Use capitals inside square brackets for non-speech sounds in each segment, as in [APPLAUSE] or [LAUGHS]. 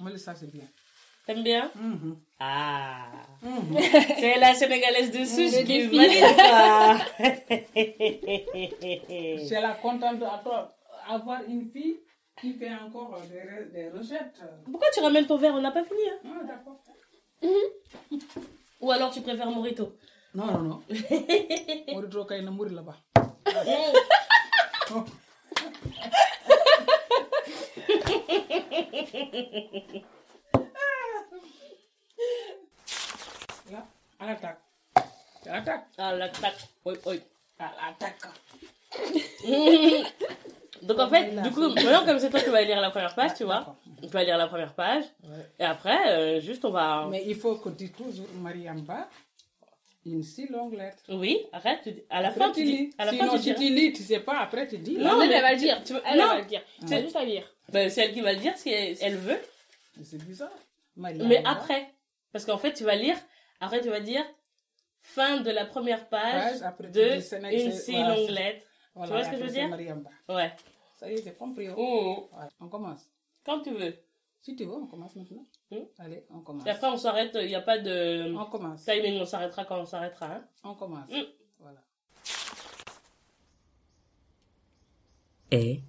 Moi, ça, c'est bien. T'aimes bien? Mhm. Ah Mhm. [LAUGHS] C'est la sénégalaise de Souche Le qui valide. [LAUGHS] [LAUGHS] C'est la contente d'avoir une fille qui fait encore des, des recettes. Pourquoi tu ramènes ton verre? On n'a pas fini. Hein Ah, d'accord. Ou alors tu préfères Morito? Non, non, non. Morito kay na muri là-bas. À l'attaque. À l'attaque. Ah, la tac. Oui, oui. À l'attaque. [LAUGHS] Donc en fait, du coup, maintenant comme c'est toi qui vas lire la première page, tu vois, tu vas lire la première page, Ouais. et après, euh, juste on va... Mais il faut que tu toujours Mariamba une si longue lettre. Oui, arrête, tu dis- à la Après, fin tu dis... lis. À la Sinon, fin tu dis... tu lis, tu sais pas, après tu dis. Non, mais elle va le tu- dire. tu veux- Elle, non. elle va le dire. C'est juste à lire. Ben, c'est elle qui va le dire si elle, elle veut, C'est bizarre. Mais après. Parce qu'en fait, tu vas lire, après tu vas dire fin de la première page après tu de une c'est- si voilà, longue lettre. Voilà, vois ce que je veux dire? Mariamba. Ouais. Ça y est, c'est compris. oh. Mmh. Ouais, on commence. Quand tu veux. Si tu veux, on commence maintenant. Hmm. Allez, on commence. Et après, on s'arrête, il n'y a pas de On commence. timing, on s'arrêtera quand on s'arrêtera. Hein. On commence. Hmm. Voilà. Et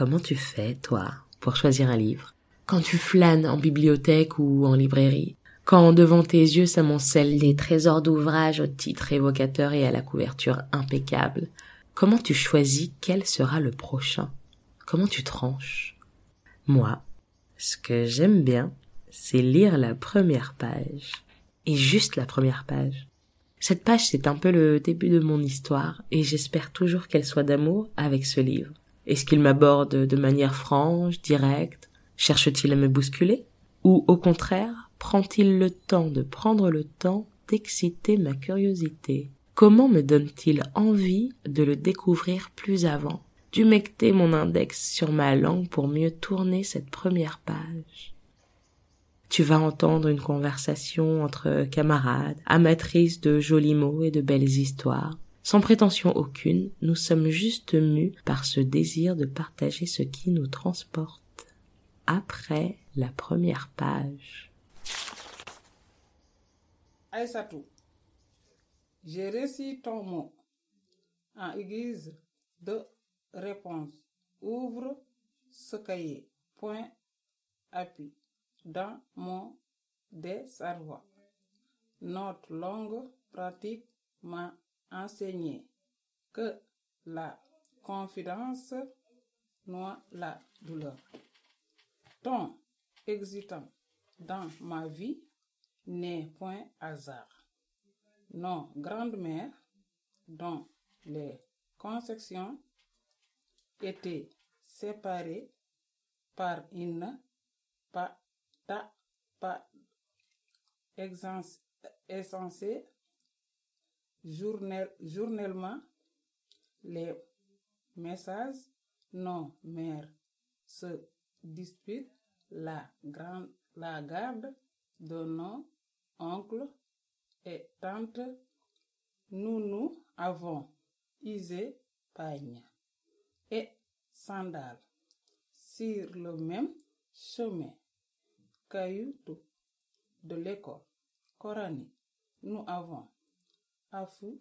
comment tu fais, toi, pour choisir un livre? Quand tu flânes en bibliothèque ou en librairie Quand devant tes yeux s'amoncellent des trésors d'ouvrages au titre évocateur et à la couverture impeccable Comment tu choisis quel sera le prochain? Comment tu tranches? Moi, ce que j'aime bien, c'est lire la première page. Et juste la première page. Cette page, c'est un peu le début de mon histoire, et j'espère toujours qu'elle soit d'amour avec ce livre. Est-ce qu'il m'aborde de manière franche, directe? Cherche-t-il à me bousculer? Ou au contraire, prend-il le temps de prendre le temps d'exciter ma curiosité? Comment me donne-t-il envie de le découvrir plus avant? D'humecter mon index sur ma langue pour mieux tourner cette première page. Tu vas entendre une conversation entre camarades, amatrices de jolis mots et de belles histoires. Sans prétention aucune, nous sommes juste mus par ce désir de partager ce qui nous transporte. Après la première page. Aïssatou, j'ai reçu ton mot en guise de réponse. Ouvre ce cahier. Point appui. Dans mon désarroi. Notre longue pratique m'a enseigné que la confidence noie la douleur. Ton existant dans ma vie n'est point hasard. Nos grandes-mères, dont les conceptions étaient séparées par une pas, ta, pas journel, journellement, les messages, nos mères se disputent la, grande, la garde de nos oncles et tantes. Nous, nous avons usé pagne et sandales sur le même chemin caillou de l'école coranique. Nous avons affou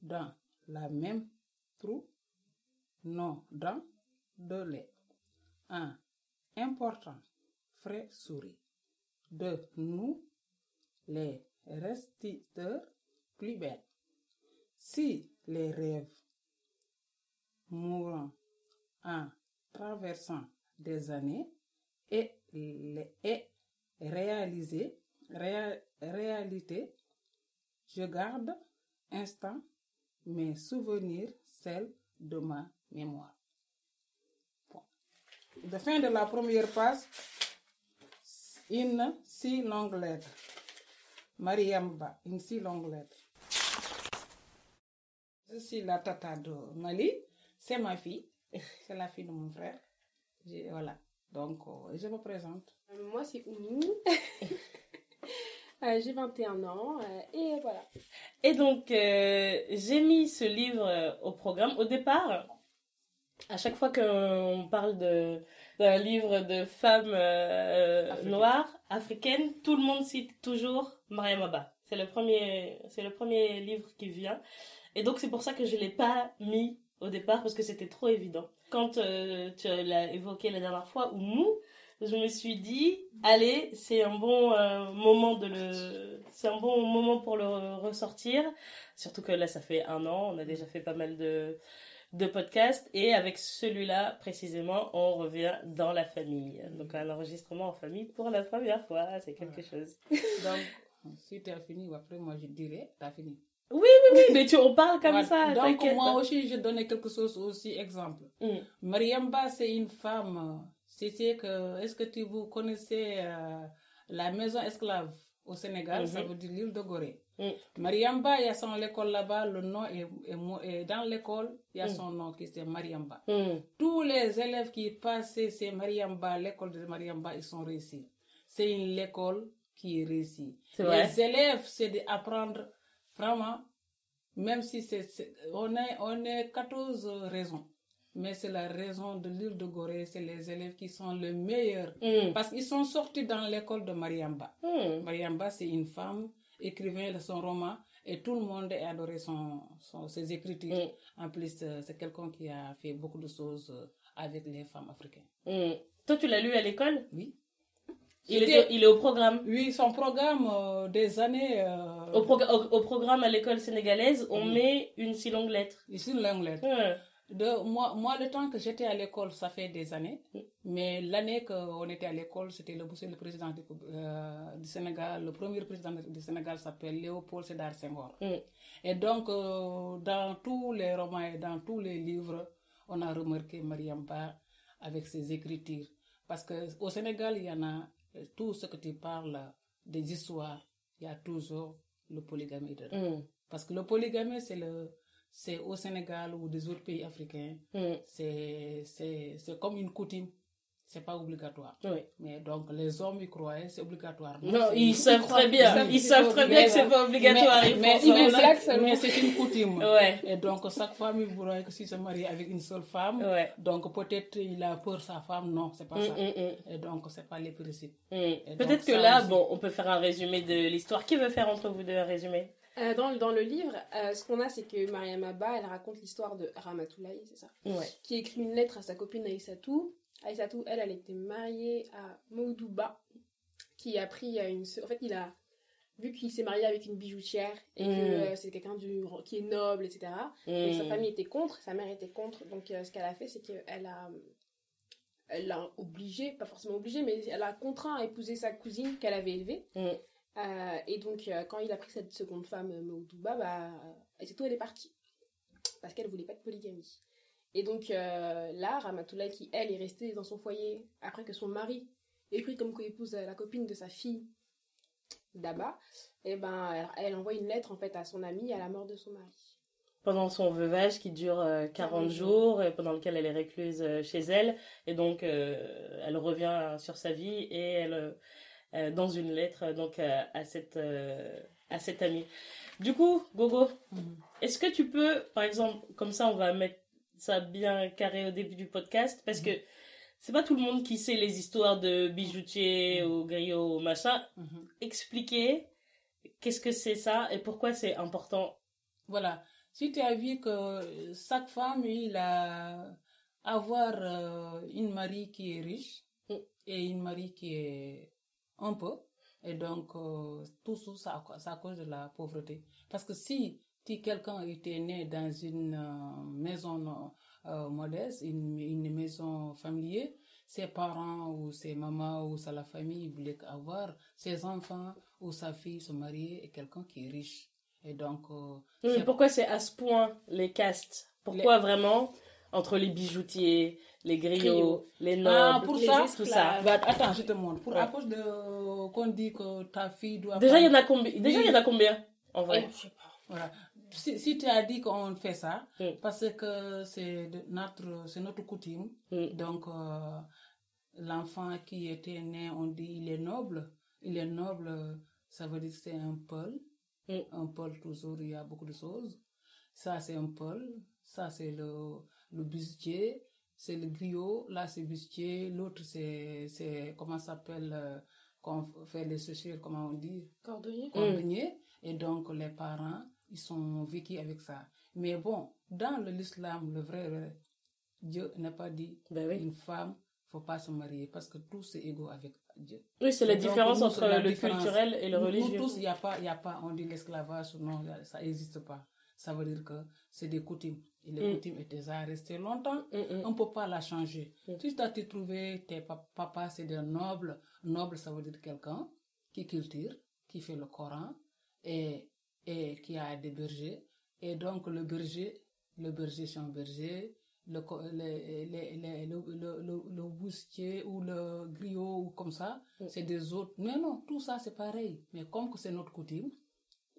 dans la même trou nos dents de lait. Un important frais souris de nous les restituteurs plus belles. Si les rêves mourant en traversant des années et, et réaliser, réa- réalité, je garde instant mes souvenirs, celles de ma mémoire. Bon. De fin de la première page, une si longue lettre. Mariamba, une si longue lettre. Je suis la tata de Mali, c'est ma fille, [LAUGHS] c'est la fille de mon frère. Voilà, donc euh, je me présente. Euh, Moi, c'est Oumi. [LAUGHS] Euh, J'ai 21 ans. euh, et voilà. Et donc, euh, j'ai mis ce livre euh, au programme. Au départ, à chaque fois qu'on parle d'un livre de femmes euh, noires, africaines, tout le monde cite toujours Mariam Abba. C'est le premier, c'est le premier livre qui vient. Et donc c'est pour ça que je l'ai pas mis au départ parce que c'était trop évident. Quand euh, tu l'as évoqué la dernière fois, ou nous, je me suis dit, allez, c'est un bon euh, moment de le, c'est un bon moment pour le ressortir. Surtout que là, ça fait un an, on a déjà fait pas mal de, de podcasts et avec celui-là précisément, on revient dans la famille. Donc un enregistrement en famille pour la première fois, c'est quelque chose. [LAUGHS] Donc, [LAUGHS] si tu as fini, après, moi, je dirais, tu as fini. Oui, mais tu on parle comme Voilà. ça. Donc, moi aussi, je donnais quelque chose aussi, exemple. Mm. Mariamba, c'est une femme. C'était que, est-ce que tu vous connaissez euh, la maison esclave au Sénégal? Ça Mhm. veut dire l'île de Gorée. Mm. Mariamba, il y a son école là-bas, le nom est, est est dans l'école, il y a Mm. son nom qui c'est Mariamba. Mm. Tous les élèves qui passaient c'est Mariamba, l'école de Mariamba, ils sont réussis. C'est une école qui est réussie. Vrai. Les élèves, c'est d'apprendre vraiment, même si c'est- on, est, on est 14 raisons. Mais c'est la raison de l'île de Gorée, c'est les élèves qui sont les meilleurs. Mm. Parce qu'ils sont sortis dans l'école de Mariamba. Mm. Mariamba, c'est une femme, écrivain de son roman, et tout le monde a adoré son, son- ses écritures. Mm. En plus, euh, c'est quelqu'un qui a fait beaucoup de choses euh, avec les femmes africaines. Toi, tu l'as lu à l'école? Oui. il, est, il est au programme? Oui, son programme euh, des années. euh, Au, progr- au, au programme à l'école sénégalaise, on met une si longue lettre. Ici, l'anglais. Mm. De, moi, moi, le temps que j'étais à l'école, ça fait des années. Mais l'année qu'on était à l'école, c'était le, le président du, euh, du Sénégal. Le premier président du Sénégal s'appelle Léopold Sédar Senghor. Mm. Et donc, euh, dans tous les romans et dans tous les livres, on a remarqué Mariam Ba avec ses écritures. Parce qu'au Sénégal, il y en a euh, tout ce que tu parles des histoires, il y a toujours le polygamie dedans. Mm. Parce que le polygamie, c'est le c'est au Sénégal ou des autres pays africains, Mm. c'est comme une coutume, c'est pas obligatoire. Oui. Mais donc les hommes y croyaient, c'est obligatoire. Non, ils savent très bien. Ils savent très bien que c'est pas obligatoire. mais, c'est une coutume. [LAUGHS] Ouais. Et donc chaque famille voudrait que si se marie avec une seule femme, Ouais. donc peut-être il a peur sa femme, non, c'est pas Mm, ça. mm, mm. Et donc c'est pas les principes. Peut-être que là, aussi. bon, on peut faire un résumé de l'histoire. Qui veut faire entre vous deux un résumé? Euh, dans, dans le livre, euh, ce qu'on a, c'est que Mariam Abba, elle raconte l'histoire de Ramatoulaye, c'est ça Ouais. Qui écrit une lettre à sa copine Aïssatou. Aïssatou, elle, elle était mariée à Maudouba, qui a pris euh, une... En fait, il a... Vu qu'il s'est marié avec une bijoutière et que Mm. euh, c'est quelqu'un du qui est noble, etc. Donc sa Mm. famille était contre, sa mère était contre. Donc ce qu'elle a fait, c'est qu'elle a, elle l'a obligé, pas forcément obligé, mais elle a contraint à épouser sa cousine qu'elle avait élevée. Mm. Euh, et donc euh, quand il a pris cette seconde femme, euh, Maudouba, bah, c'est tout, elle est partie parce qu'elle voulait pas de polygamie. Et donc euh, là, Ramatoulaye qui elle est restée dans son foyer après que son mari ait pris comme co-épouse la copine de sa fille Daba, et ben elle, elle envoie une lettre en fait à son amie à la mort de son mari. Pendant son veuvage qui dure euh, 40 40 jours, et pendant lequel elle est récluse chez elle. Et donc, elle revient sur sa vie et elle, dans une lettre euh, donc, euh, à, cette, euh, à cette amie. Du coup, Gogo, Mhm. est-ce que tu peux, par exemple, comme ça on va mettre ça bien carré au début du podcast, parce que c'est pas tout le monde qui sait les histoires de bijoutiers ou griots ou machin, Mhm. expliquer qu'est-ce que c'est ça et pourquoi c'est important. Voilà. Si tu as vu que chaque femme, il a avoir euh, une mari qui est riche Mm. et une mari qui est un peu. Et donc, euh, tout ça, ça, à cause de la pauvreté. Parce que si, si quelqu'un était né dans une euh, maison euh, modeste, une, une maison familiale, ses parents ou ses mamans ou sa la famille voulaient avoir ses enfants ou sa fille se marier et quelqu'un qui est riche. Et donc, mais c'est- pourquoi c'est à ce point les castes? Pourquoi vraiment entre les bijoutiers, les griots, les Ah, nobles, pour les ça, tout ça Bah, attends, je te montre. Pour Ouais. à cause de qu'on dit que ta fille doit. Déjà, il y en a combien Déjà, Oui. il y en a combien en vrai? Je sais pas. Voilà. Si, si tu as dit qu'on fait ça, Mm. parce que c'est notre, c'est notre coutume. Mm. Donc, euh, l'enfant qui était né, on dit il est noble. Il est noble, ça veut dire que c'est un peul. Mm. Un peul, toujours, il y a beaucoup de choses. Ça, c'est un peul. Ça, c'est le, le bijoutier. C'est le griot, là c'est bustier, l'autre c'est, c'est, comment ça s'appelle, euh, qu'on fait les chaussures, comment on dit, Cordonnier. cordonnier. Et donc les parents, ils sont vécus avec ça. Mais bon, dans le- l'islam, le vrai, Dieu n'a pas dit Ben oui. une femme, faut pas se marier parce que tous c'est égaux avec Dieu. Oui, c'est la donc, différence nous, entre la le différence. culturel et le Nous- religieux. Nous tous, il n'y a pas, il y a pas, on dit l'esclavage, non, ça n'existe pas. Ça veut dire que c'est des coutumes. Et les Mm. coutumes déjà restées longtemps. Mm, mm. On ne peut pas la changer. Mm. Si tu as trouvé tes pa- papas, c'est des nobles. Noble, ça veut dire quelqu'un qui cultive, qui fait le Coran et, et qui a des bergers. Et donc, le berger, le berger, c'est un berger. Le, le, le, le, le, boustier ou le griot ou comme ça, Mm. c'est des autres. Mais non, tout ça, c'est pareil. Mais comme que c'est notre coutume,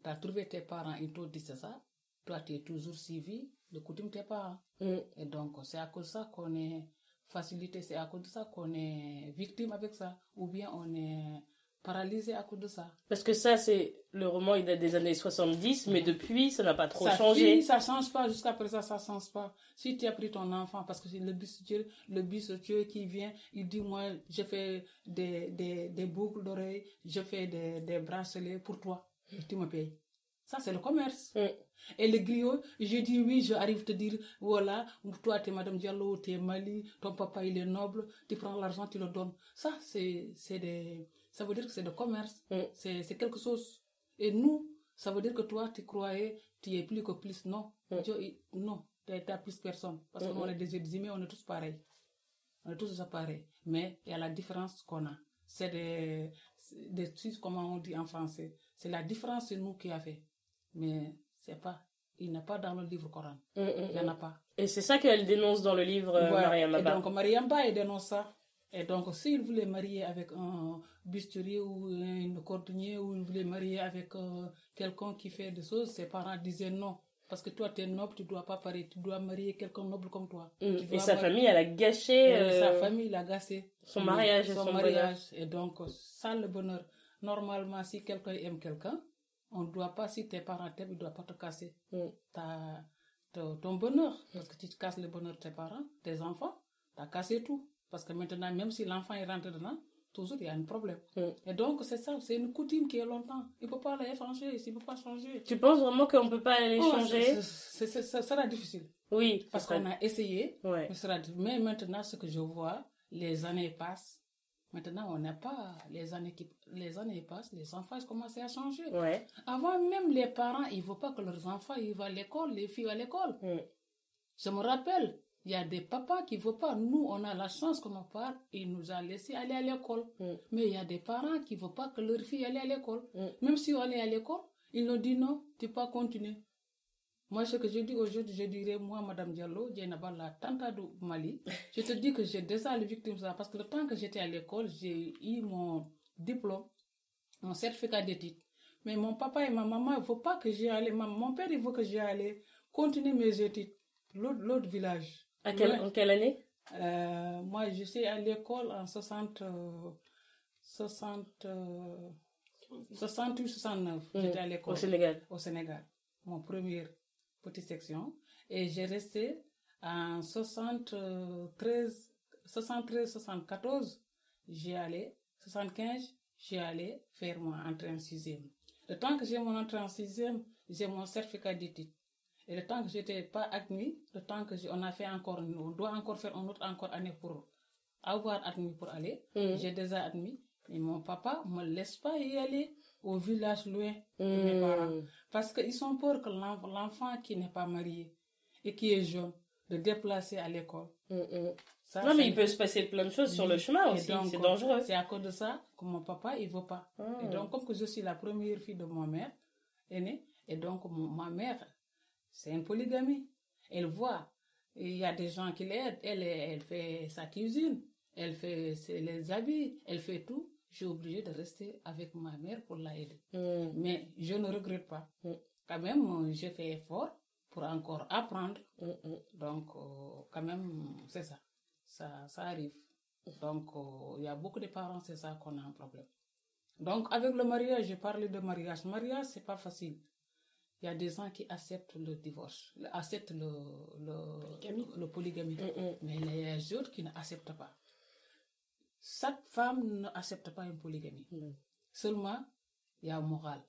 tu as trouvé tes parents, ils t'ont dit c'est ça. Toi, tu es toujours suivi le coutume tes parents. Mm. Et donc, c'est à cause de ça qu'on est facilité, c'est à cause de ça qu'on est victime avec ça. Ou bien on est paralysé à cause de ça. Parce que ça, c'est le roman, il date des années 70, mais depuis, ça n'a pas trop ça changé. finit, ça change pas, jusqu'à présent, ça change pas. Si tu as pris ton enfant, parce que c'est le bistoutier, le bistoutier qui vient, il dit, moi, je fais des, des, des boucles d'oreilles, je fais des, des bracelets pour toi, et tu me payes. Ça, c'est le commerce. Mm. Et le griot, je dis oui, je arrive te dire, voilà, toi, tu es Madame Diallo, tu es Mali, ton papa, il est noble, tu prends l'argent, tu le donnes. Ça, c'est, c'est des, ça veut dire que c'est le commerce. Mm. C'est, c'est quelque chose. Et nous, ça veut dire que toi, tu croyais, tu es plus que plus. Non. Mm. Dieu, il- non, tu n'as plus personne. Parce qu'on est des humains, on est tous pareils. On est tous pareils. Mais il y a la différence qu'on a. C'est des, des comment on dit en français. C'est la différence, c'est nous qui a fait. Mais c'est pas, il n'est pas dans le livre Coran. Mm, mm, Il n'y en mm. a pas. Et c'est ça qu'elle dénonce dans le livre euh, Voilà. Mariam Et donc, Mariam Ba, elle dénonce ça. Et donc, s'il voulait marier avec un bisturier ou un cordonnier, ou il voulait marier avec euh, quelqu'un qui fait des choses, ses parents disaient non. Parce que toi, tu es noble, tu dois pas pareil, tu dois marier quelqu'un noble comme toi. Mm. Et sa marier- famille, elle a gâché Et euh, sa famille l'a gâché. son mariage et son, son mariage. Et donc, ça, le bonheur. Normalement, si quelqu'un aime quelqu'un, on ne doit pas, si tes parents t'aiment, ils ne doivent pas te casser Mm. ta, ta- ton bonheur. Parce que tu te casses le bonheur de tes parents, tes enfants, tu as cassé tout. Parce que maintenant, même si l'enfant est rentré dedans, toujours il y a un problème. Mm. Et donc, c'est ça, c'est une coutume qui est longtemps. Il ne peut pas la changer, il ne peut pas changer. Tu penses vraiment qu'on peut pas les Oh, changer c'est- c'est- c'est- Ça sera difficile. Oui, Parce qu'on a essayé, Ouais. mais, sera- mais maintenant, ce que je vois, les années passent. Maintenant, on n'a pas les années qui les années passent, les enfants ils commencent à changer. Ouais. Avant même les parents, ils ne veulent pas que leurs enfants ils vont à l'école, les filles à l'école. Mm. Je me rappelle, il y a des papas qui ne veulent pas. Nous, on a la chance que nos parents, ils nous ont laissé aller à l'école. Mm. Mais il y a des parents qui ne veulent pas que leur fille aille à l'école. Mm. Même si on est à l'école, ils nous disent non, tu peux pas continuer. Moi, ce que je dis aujourd'hui, je dirais, moi, Madame Diallo, Djenaba, la tante du Mali, je te dis que j'ai déjà les victimes. Parce que le temps que j'étais à l'école, j'ai eu mon diplôme, mon certificat d'études. Mais mon papa et ma maman, il ne faut pas que j'y aille. Mon père, il veut que j'y aille continuer mes études. L'autre village. À Ouais. En quelle année? Euh, moi, je suis à l'école en 60, euh, 60, euh, 68, 69. Mm. J'étais à l'école Au Sénégal. au Sénégal, mon première petite section. Et j'ai resté en 73, 73, 74, j'ai allé, 75, j'ai allé faire mon entrée en sixième. Le temps que j'ai mon entrée en sixième, j'ai mon certificat d'études. Et le temps que j'étais pas admis, le temps que on a fait encore, on doit encore faire une autre encore année pour avoir admis pour aller, Mm. j'ai déjà admis. Et mon papa me laisse pas y aller au village loin de mes Mm. parents. Parce qu'ils ont peur que l'en- l'enfant qui n'est pas marié et qui est jeune, de déplacer à l'école. Mm, mm. Ça, Non, mais il peut se passer plein de choses sur le chemin aussi. C'est dangereux. C'est à cause de ça que mon papa, il veut pas. Et donc, comme que je suis la première fille de ma mère aînée, et donc ma mère, c'est une polygamie. Elle voit, il y a des gens qui l'aident. Elle, elle fait sa cuisine, elle fait les habits, elle fait tout. Je suis obligée de rester avec ma mère pour la aider. Mm. Mais je ne regrette pas. Mm. Quand même, j'ai fait effort pour encore apprendre. Mm. Donc, euh, quand même, c'est ça. ça. Ça arrive. Donc, euh, il y a beaucoup de parents, c'est ça qu'on a un problème. Donc, avec le mariage, j'ai parlé de mariage. Mariage, c'est pas facile. il y a des gens qui acceptent le divorce, acceptent le, le, Polygamie. le polygamie. Mm, mm. Mais il y a des autres qui n'acceptent pas. Chaque femme n'accepte pas une polygamie. Mm. Seulement, il y a morale.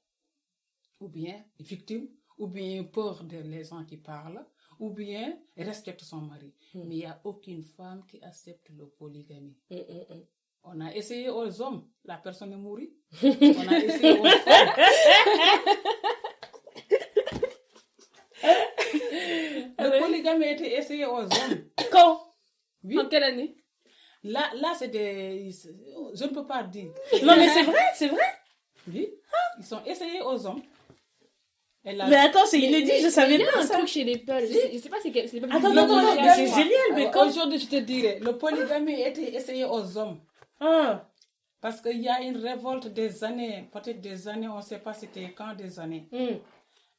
Ou bien victime, ou bien peur des les gens qui parlent, ou bien respecte son mari. Mm. Mais il n'y a aucune femme qui accepte le polygamie. Mm, mm, mm. On a essayé aux hommes, la personne est morte. [LAUGHS] On a essayé aux femmes. [LAUGHS] Le ouais. polygamie a été essayé aux hommes. Quand? Oui. En quelle année? Là, là c'est des. Je ne peux pas dire. [LAUGHS] Non, mais c'est vrai, c'est vrai. Oui. Ils sont essayés aux hommes. Mais attends, c'est inédit, je savais Il y a pas un ça. truc chez les Peuls. Je sais- je sais pas c'est quel. c'est pas Attends, attends, attends, c'est génial, mais quand Aujourd'hui, je te dirais, le polygamie a été essayé aux hommes. Ah, Parce qu'il y a une révolte des années, peut-être des années, on ne sait pas c'était quand des années. mm.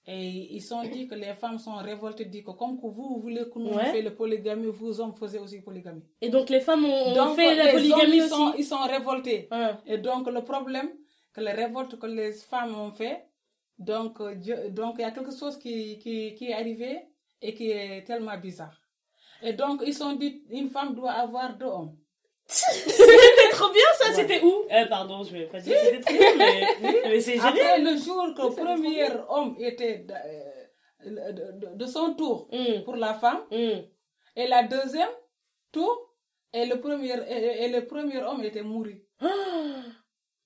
Et ils sont dit que les femmes sont révoltées, dit que comme que vous, vous voulez que nous Ouais. fassions le polygamie, vous hommes faisiez aussi polygamie. Et donc les femmes ont, Donc fait la polygamie hommes, ils aussi. sont, ils sont révoltés. Et donc le problème, que les révoltes que les femmes ont fait, donc euh, Dieu- donc il y a quelque chose qui, qui, qui est arrivé et qui est tellement bizarre. Et donc ils sont dit, une femme doit avoir deux hommes. [LAUGHS] C'était trop bien ça, Ouais. c'était où eh, Pardon, je vais pas dire que c'était trop bien, mais, mais c'est génial. Après le jour que le premier homme était de, euh, de- de- de son tour Mm, pour la femme, mm. et la deuxième tour, et le premier, et, et le premier homme était mort. Ah,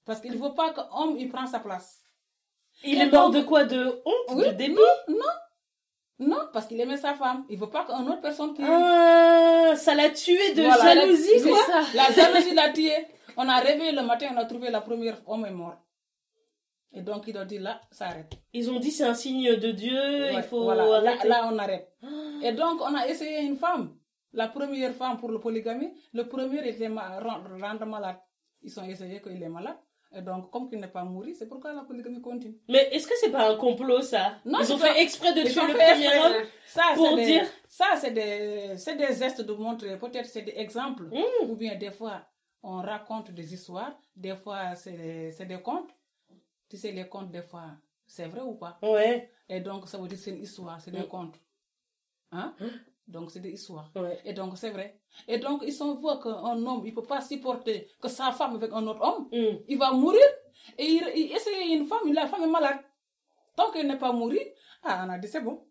Parce qu'il ne veut pas qu'un homme il prend sa place. Il Et est mort donc- de quoi? De honte? Oui, De dépit? Non, parce qu'il aimait sa femme. Il ne veut pas qu'une autre personne qui... Ah, ça l'a tué de Voilà. jalousie, quoi. ça. La jalousie l'a tué. On a réveillé le matin, on a trouvé la première homme est mort. Et donc il a dit là, ça arrête. Ils ont dit c'est un signe de Dieu, il faut voilà, là, arrêter. là, on arrête. Et donc on a essayé une femme. La première femme pour le polygamie, le premier était rendre malade. Ils ont essayé qu'il est malade. Et donc, comme il n'est pas mort, c'est pourquoi la polygamie continue. Mais est-ce que c'est pas un complot ça? Non, Ils ont pas- fait exprès de tuer le premier homme Ça, pour c'est des, dire- ça, c'est des, des gestes de montrer. Peut-être c'est des exemples. Mm. Ou bien des fois, on raconte des histoires. Des fois, c'est des, contes. Tu sais, les contes, des fois, c'est vrai ou pas? Ouais, Et donc, ça veut dire que c'est une histoire, c'est des contes. Hein? Donc, c'est des histoires. ouais. Et donc, c'est vrai. Et donc, ils sont voient qu'un homme, il ne peut pas supporter que sa femme avec un autre homme. Mm. Il va mourir. Et il, il essaye une femme, la femme est malade. Tant qu'elle n'est pas mourue, ah, on a dit c'est bon.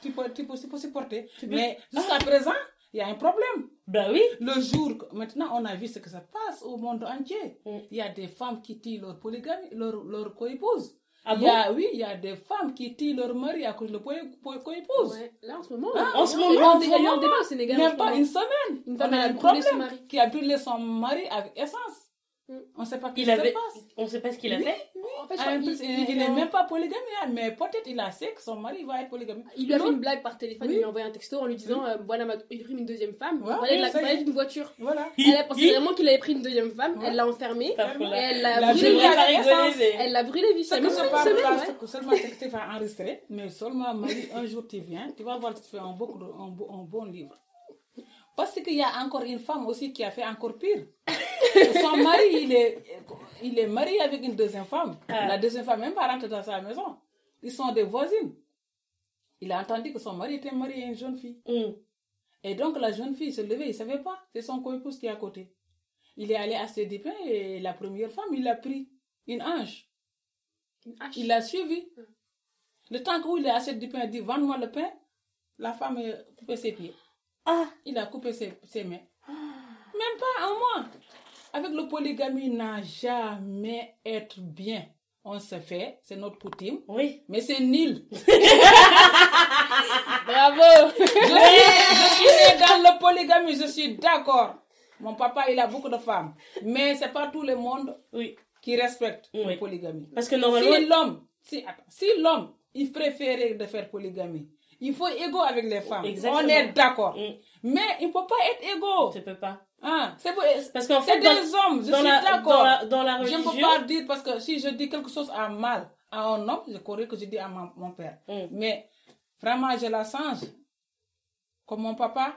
Tu peux, tu peux, tu peux supporter. Tu Mais jusqu'à présent, il y a un problème. Bah oui. Le jour, maintenant, on a vu ce que ça passe au monde entier. Mm. Il y a des femmes qui tuent leur polygamie, leur, leur co-épouse. Ah il bon y a, oui, il y a des femmes qui tuent leur mari à cause de co-épouse. Ouais. Là, en ce moment, Ah, il y a- en ce a moment, en dé- ce il y a eu un moment, débat au Sénégal. Même pas moment. une semaine. Une on femme a elle a un brûlé son problème mari. qui a brûlé son mari avec essence. Mm. On ne sait pas ce qui se avait... passe. On sait pas ce qu'il a Oui. fait En fait, je Ah, il il- n'est même pas polygame, hein, mais peut-être il a sait que son mari va être polygame. Il lui a fait une blague par téléphone, Oui. il lui a envoyé un texto en lui disant euh, Voilà, ma- il a pris une deuxième femme. Ouais, il parlait est. d'une voiture. Voilà. Elle a pensé vraiment qu'il avait pris une deuxième femme, Ouais. elle l'a enfermée, elle l'a brûlée. Elle l'a brûlée vite. Ça que une seulement tu vas enregistrer, mais seulement Marie, un jour tu viens, tu vas voir, tu fais un bon livre. Parce qu'il y a encore une femme aussi qui a fait encore pire. [LAUGHS] Son mari, il est, il est marié avec une deuxième femme. Ah. La deuxième femme même pas rentrée dans sa maison. Ils sont des voisines. Il a entendu que son mari était marié à une jeune fille. Mm. Et donc la jeune fille se levait, il ne savait pas. C'est son co-épouse qui est à côté. Il est allé acheter du pain et la première femme, il a pris une hache. Il l'a suivi. Le temps où il a acheté du pain, il dit Vends-moi le pain. La femme coupé ses pieds. Ah, Il a coupé ses, ses mains. Même pas un mois. Avec le polygamie, n'a jamais être bien. On se fait, c'est notre coutume, oui. mais c'est nul. [LAUGHS] Bravo Je je suis dans le polygamie, je suis d'accord. Mon papa, il a beaucoup de femmes. Mais c'est pas tout le monde Oui. qui respecte Oui. le polygamie. Parce que normalement... Si l'homme, si, si l'homme, il préférait de faire polygamie, il faut égaux avec les femmes. Exactement. On est d'accord. Mm. Mais il ne peut pas être égaux. Je peux pas. Hein, c'est Parce qu'en c'est fait, des hommes, je suis dans, d'accord. la, Je ne peux pas dire parce que si je dis quelque chose à mal à un homme, je croirais que je dis à mon, mon père. Mm. Mais vraiment, je la change. Comme mon papa,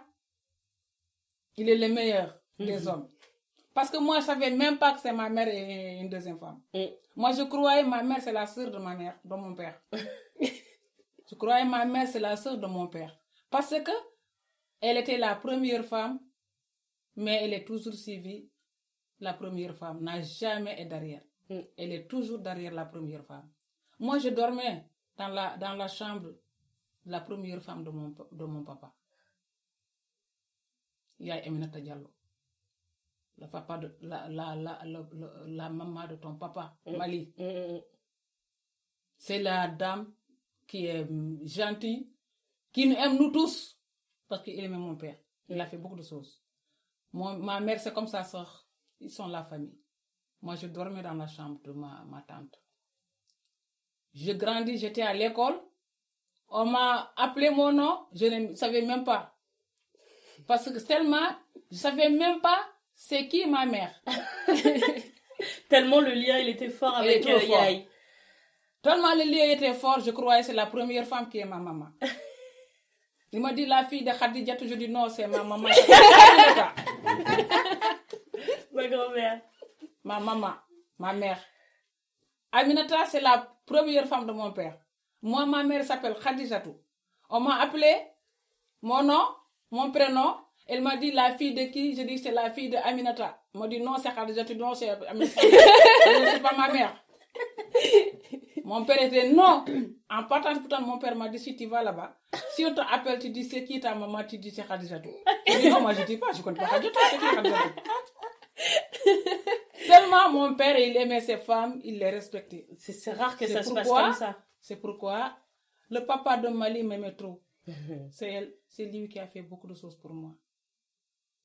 il est le meilleur des hommes. Parce que moi, je ne savais même pas que c'est ma mère et une deuxième femme. Mm. Moi, je croyais ma mère, c'est la sœur de ma mère, de mon père. [LAUGHS] Je croyais ma mère, c'est la sœur de mon père. Parce que elle était la première femme, mais elle est toujours suivie. La première femme n'a jamais été derrière. Mm. Elle est toujours derrière la première femme. Moi, je dormais dans la, dans la chambre de la première femme de mon, de mon papa. Il y a Eminata Diallo. Le papa de, la, la, la, la, maman de ton papa, Mm. Mali. Mm. C'est la dame qui est hum, gentille, qui nous aime nous tous, parce qu'il aimait mon père. Il a fait beaucoup de choses. Ma mère, c'est comme sa soeur. Ils sont la famille. Moi, je dormais dans la chambre de ma, ma tante. Je grandis, j'étais à l'école. On m'a appelé mon nom, je ne savais même pas. Parce que tellement, je savais même pas c'est qui ma mère. [LAUGHS] Tellement le lien, il était fort avec euh. Yaï. Tellement le lien était fort, je croyais que c'est la première femme qui est ma maman. [LAUGHS] Il m'a dit la fille de Khadija, je dis non, c'est ma maman. [LAUGHS] Ma grand-mère. ma maman, ma mère. Aminata, c'est la première femme de mon père. Moi, ma mère s'appelle Khadijatou. On m'a appelé mon nom, mon prénom. Elle m'a dit la fille de qui? Je dis c'est la fille de Aminata. Elle m'a dit non, c'est Khadijatou, non, c'est Aminata. [LAUGHS] Je c'est pas ma mère. [LAUGHS] Mon père était non. En partant, pourtant, mon père m'a dit si tu vas là-bas, si on t'appelle, tu dis c'est qui ta maman, tu dis c'est Khadijatou. Non, moi je dis pas, je connais pas Khadijatou, c'est qui Khadijatou Tellement [LAUGHS] mon père, il aimait ses femmes, il les respectait. C'est rare que ça se passe comme ça. C'est pourquoi le papa de Mali m'aimait trop. [LAUGHS] C'est lui qui a fait beaucoup de choses pour moi.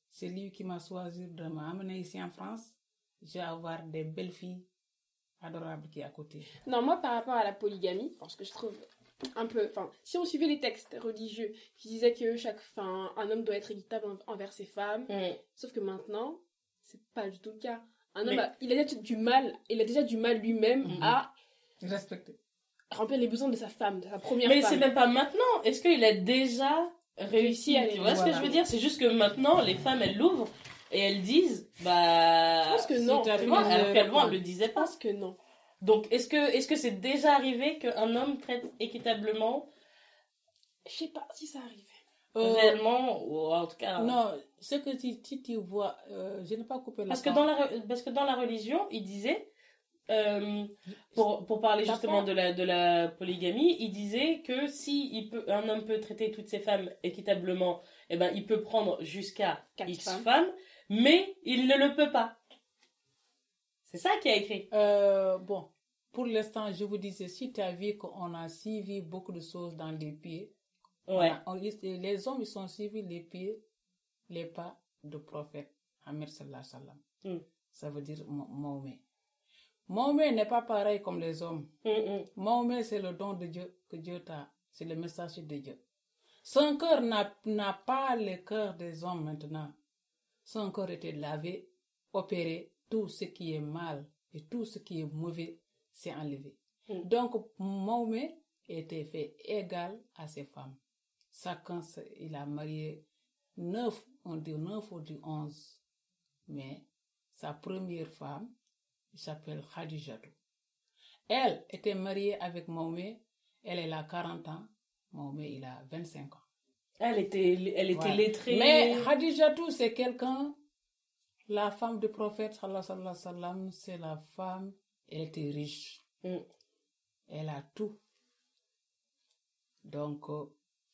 C'est lui qui m'a choisi de m'amener ici en France. Je vais avoir des belles filles adorables qui est à côté. Non, moi, par rapport à la polygamie, parce que je trouve un peu. Enfin, si on suivait les textes religieux qui disaient que chaque, enfin, un homme doit être équitable en- envers ses femmes, Mm. sauf que maintenant, c'est pas du tout le cas. Un homme, Mais- a- il a déjà du mal, il a déjà du mal lui-même Mhm. à Respecté. remplir les besoins de sa femme, de sa première Mais femme. c'est même pas maintenant. Est-ce qu'il a déjà réussi à Tu les- vois ce que voilà. je veux dire? C'est juste que maintenant, les femmes, elles l'ouvrent et elles disent, bah. Je pense que non. le- alors qu'avant, elle le Je disait pas. pense que non. Donc, est-ce que est-ce que c'est déjà arrivé qu'un homme traite équitablement, Je sais pas si ça arrive. Euh, réellement, ou en tout cas. non, ce que tu, tu, tu vois, euh, je n'ai pas coupé la Parce que, dans la, parce que dans la religion, il disait, euh, pour, pour parler justement de la, de la polygamie, il disait que si il peut, un homme peut traiter toutes ses femmes équitablement, eh ben, il peut prendre jusqu'à X femmes. femmes. Mais il ne le peut pas. C'est ça qui a écrit. Euh, bon, pour l'instant, je vous disais, si tu as vu qu'on a suivi beaucoup de choses dans les pieds, on Ouais. a- on- les hommes, ils sont suivis les pieds, les pas de prophète, Ahmed sallallahu sallam. Mm. Ça veut dire Mahomet. Mahomet n'est pas pareil comme les hommes. Mm, mm. Mahomet, c'est le don de Dieu que Dieu t'a. C'est le message de Dieu. Son cœur n'a pas le cœur des hommes maintenant. Son cœur était lavé, opéré. Tout ce qui est mal et tout ce qui est mauvais, c'est enlevé. Mm. Donc, Mahomet était fait égal à ses femmes. Chacun, il a marié neuf, on dit neuf ou dit onze. Mais sa première femme, il s'appelle Khadijatou. Elle était mariée avec Mahomet. Elle, elle a 40 ans. Mahomet, il a 25 ans. Elle était, elle était lettrée. Mais Khadijatou, c'est quelqu'un, la femme du prophète, sallallahu c'est la femme, elle était riche. Mm. Elle a tout. Donc, euh,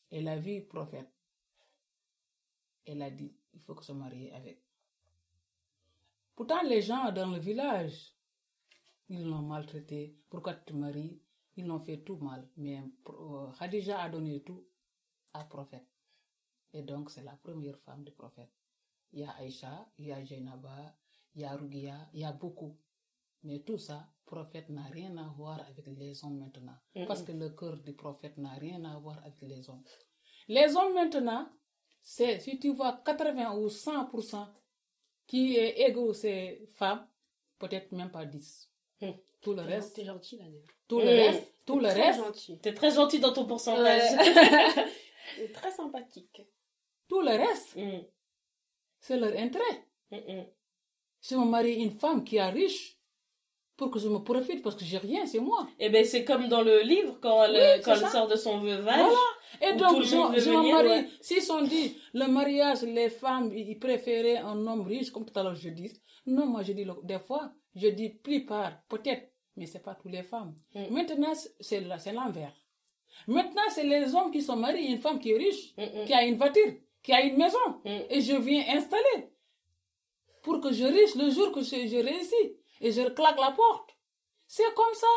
elle a vu le prophète. Elle a dit, il faut que je me marie avec. Pourtant, les gens dans le village, ils l'ont maltraité. Pourquoi tu te maries? Ils l'ont fait tout mal. Mais euh, Khadija a donné tout à prophète. Et donc, c'est la première femme du prophète. Il y a Aïcha, il y a Jainaba, il y a Rugia, il y a beaucoup. Mais tout ça, prophète n'a rien à voir avec les hommes maintenant. Parce que le cœur du prophète n'a rien à voir avec les hommes. Les hommes maintenant, c'est, si tu vois 80 ou 100% qui est égaux ces femmes, peut-être même pas 10. Mhm. Tout le reste, T'es gentil, là, tout le Mhm. reste, tout le Très reste. T'es très gentil dans ton pourcentage. [LAUGHS] Très sympathique. Tout le reste, Mm, c'est leur intérêt. mm, mm. Si on marie une femme qui est riche, pour que je me profite parce que j'ai rien, c'est moi. Et ben c'est comme dans le livre quand elle, quand elle sort de son veuvage. Voilà. Et donc, je, je me venir, marie. ouais. S'ils sont dit, le mariage, les femmes, ils préféraient un homme riche, comme tout à l'heure je dis. Non, moi je dis, des fois, je dis plupart, peut-être, mais c'est pas toutes les femmes. Mm. Maintenant, c'est l'envers. Maintenant, c'est les hommes qui sont mariés, une femme qui est riche, Mm, mm. qui a une voiture, qui a une maison. Mm. Et je viens installer. Pour que je riche le jour que je, je réussis. Et je claque la porte. C'est comme ça.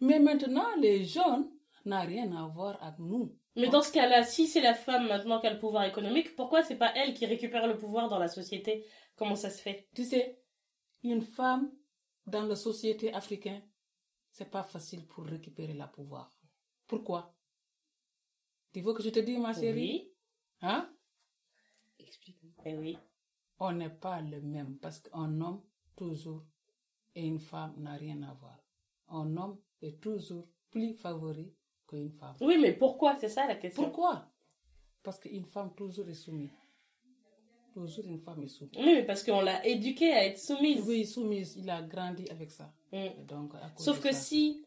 Mais maintenant, les jeunes n'ont rien à voir avec nous. Mais dans ce cas-là, si c'est la femme maintenant qui a le pouvoir économique, pourquoi c'est pas elle qui récupère le pouvoir dans la société? Comment ça se fait? Tu sais, une femme dans la société africaine, c'est pas facile pour récupérer le pouvoir. Pourquoi? Tu veux que je te dise, ma chérie? Oui. Hein? Eh oui. On n'est pas le même parce qu'un homme, toujours, et une femme n'a rien à voir. Un homme est toujours plus favori qu'une femme. Oui, mais pourquoi? C'est ça la question. Pourquoi? Parce qu'une femme toujours est soumise. Toujours une femme est soumise. Oui, mais parce qu'on l'a éduquée à être soumise. Oui, soumise, il a grandi avec ça. Mm. Et donc, à cause Sauf que ça- si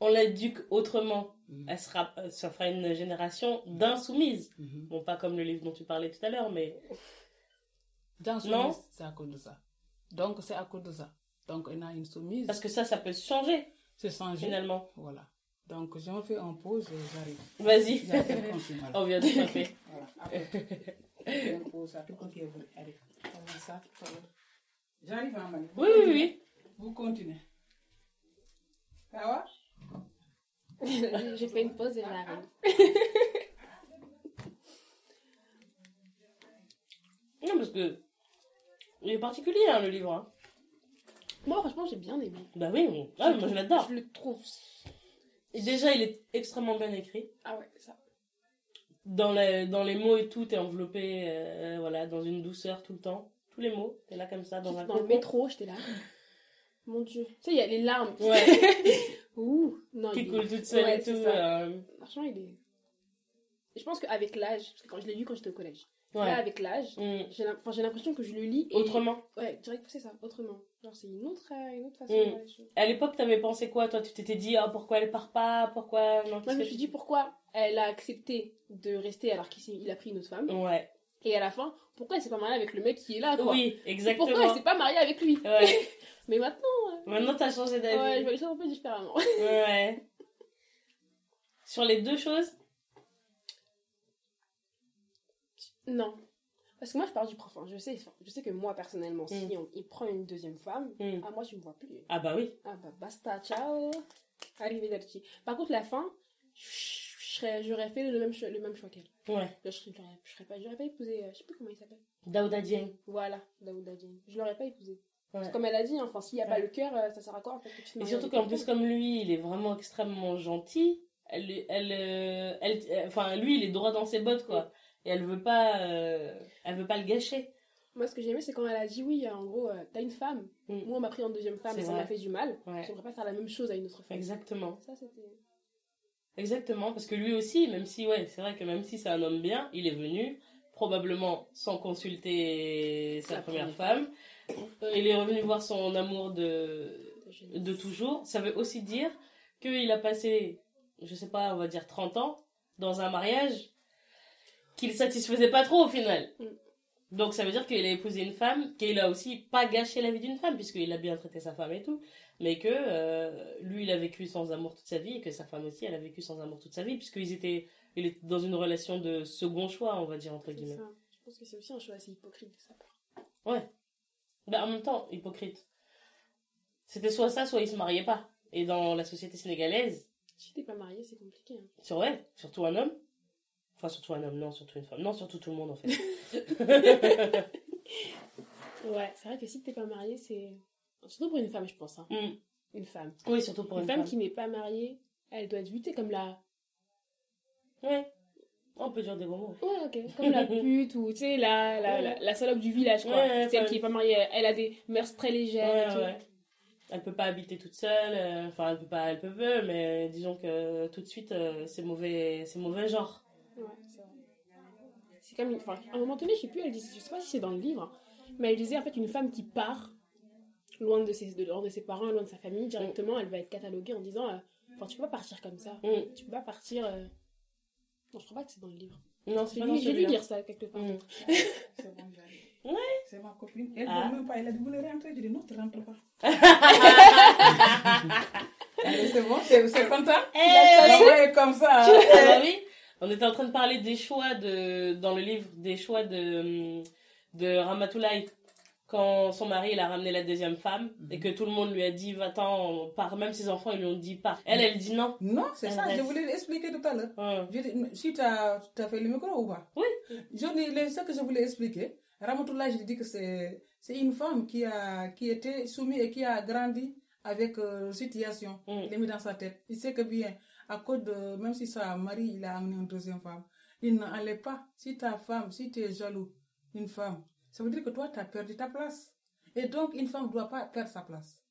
on l'éduque autrement, Mhm. elle sera, ça fera une génération d'insoumises. Mhm. Bon, pas comme le livre dont tu parlais tout à l'heure, mais Non. soumise, c'est à cause de ça. Donc, c'est à cause de ça. Donc, on a une soumise. parce que ça, ça peut se changer c'est changé. finalement. Voilà. Donc, je me fais un pause et j'arrive. Vas-y. [LAUGHS] On vient de taper. Voilà. J'arrive à Mali. Oui, oui, oui. Vous continuez. Ça va? [LAUGHS] J'ai fait une pause et j'arrive. Non, parce que il est particulier hein, le livre. hein. Moi, franchement, j'ai bien aimé. Bah oui, mais- ah, moi je l'adore. Je le trouve. Et déjà, il est extrêmement bien écrit. Ah ouais, ça. Dans les, dans les mots et tout, t'es enveloppé euh, voilà, dans une douceur tout le temps. Tous les mots, t'es là comme ça, dans un Dans le métro, j'étais là. [LAUGHS] Mon dieu. Tu sais, il y a les larmes. Ouais, [LAUGHS] Ouh. Non, qui il est- coule toute seule Ouais, et tout. euh, Franchement, il est. Je pense qu'avec l'âge, parce que quand je l'ai lu quand j'étais au collège, ouais. là, avec l'âge, Mm. j'ai l'impression que je le lis. Et... Autrement. Ouais, direct, c'est ça, autrement. Genre, c'est une autre, euh, une autre façon Mm. de les choses. À l'époque, t'avais pensé quoi Toi, tu t'étais dit, ah, pourquoi elle part pas? Pourquoi? Non Moi, je me suis dit pourquoi elle a accepté de rester alors qu'il a pris une autre femme. Ouais. Et à la fin, pourquoi elle s'est pas mariée avec le mec qui est là, quoi? Oui, Pourquoi elle exactement. s'est pas mariée avec lui? Ouais. [LAUGHS] Mais maintenant, euh, Maintenant, t'as changé ouais, je d'avis. vois les choses un peu différemment. Ouais. Sur les deux choses non. Parce que moi, je pars du prof. hein. Je, sais, enfin, je sais que moi, personnellement, si on, il prend une deuxième femme, Mm. ah, moi, tu me vois plus. Ah bah oui. Ah bah basta, ciao. Arrivederci. Par contre, la fin, je je serais- j'aurais fait le même, choix- le même choix qu'elle. Ouais. Je serais pas, j'aurais pas épousé, euh, je sais plus comment il s'appelle. Daouda Dieng. Voilà, Daouda Dieng. Je l'aurais pas épousé. Ouais. comme elle a dit, enfin, s'il n'y a pas le cœur, euh, ça sert à quoi en fait que tu Et surtout qu'en plus, comme lui, il est vraiment extrêmement gentil. Elle, elle, euh, elle, euh, enfin, lui, il est droit dans ses bottes, quoi. Et elle veut pas, euh, elle veut pas le gâcher. Moi, ce que j'ai aimé, c'est quand elle a dit oui, en gros, euh, t'as une femme. Mm. Moi, on m'a pris en deuxième femme et ça m'a fait du mal. Ouais. J'aimerais pas faire la même chose à une autre femme. Exactement. Ça, c'était. Exactement, parce que lui aussi, même si, ouais, c'est vrai que même si c'est un homme bien, il est venu, probablement sans consulter sa La première femme. Il est revenu voir son amour de, de toujours. Ça veut aussi dire qu'il a passé, je sais pas, on va dire 30 ans dans un mariage qu'il satisfaisait pas trop au final. Mm. Donc ça veut dire qu'il a épousé une femme, qu'il a aussi pas gâché la vie d'une femme, puisqu'il a bien traité sa femme et tout, mais que euh, lui il a vécu sans amour toute sa vie et que sa femme aussi elle a vécu sans amour toute sa vie, puisqu'ils étaient, il était dans une relation de second choix, on va dire entre C'est guillemets. ça. Je pense que c'est aussi un choix assez hypocrite de sa part. Bah, en même temps, hypocrite. C'était soit ça, soit il se mariait pas. Et dans la société sénégalaise, Si t'es pas marié, c'est compliqué. hein. sur ouais, surtout un homme. Enfin, surtout un homme, non, surtout une femme. Non, surtout tout le monde en fait. [LAUGHS] Ouais, c'est vrai que si t'es pas marié, c'est. Surtout pour une femme, je pense. hein. Mm. Une femme. Oui, surtout pour une, une, femme, femme. qui n'est pas mariée, elle doit être sais, comme la. Ouais. On peut dire des gros mots. Ouais, ok. Comme la [LAUGHS] pute ou, tu sais, la, la, la, la salope du village, quoi. Ouais, ouais, Celle ouais. qui est pas mariée, elle a des mœurs très légères Ouais, ouais. Elle peut pas habiter toute seule. euh, Enfin, elle peut pas, elle peut peu, mais disons que tout de suite, euh, c'est mauvais, c'est mauvais genre. Ouais, c'est comme une. Enfin, à un moment donné, je sais plus, elle disait, je sais pas si c'est dans le livre, hein, mais elle disait en fait une femme qui part loin de ses, de, loin de ses parents, loin de sa famille, directement, elle va être cataloguée en disant, euh, enfin, tu peux pas partir comme ça. Mm. Tu peux pas partir. euh, Non, je crois pas que c'est dans le livre. Non, c'est J'ai pas celui-là. lire ça quelque part. Mm. C'est bon. Ouais. C'est ma copine. Elle Ah. ne veut même pas. Elle a dit, vous voulez rentrer Je dis, non, tu rentres pas. [LAUGHS] C'est bon, c'est c'est content? Eh, Elle ouais, comme ça. Ah oui, on était en train de parler des choix de dans le livre des choix de de Ramatoulaye quand son mari il a ramené la deuxième femme et que tout le monde lui a dit va-t'en par même ses enfants ils lui ont dit pas. Elle elle dit non. Non, c'est ça, je voulais l'expliquer tout à l'heure. Si tu as, fait le micro ou pas? Oui. Je ce que je voulais expliquer, Ramatoulaye, je dis que c'est c'est une femme qui, a, qui était soumise et qui a grandi avec euh, situation. Mm. Il l'a mis dans sa tête. Il sait que bien, à cause de, même si sa mari, il a amené une deuxième femme, il n'allait pas. Si ta femme, si tu es jaloux, une femme, ça veut dire que toi, tu as perdu ta place. Et donc, une femme ne doit pas perdre sa place.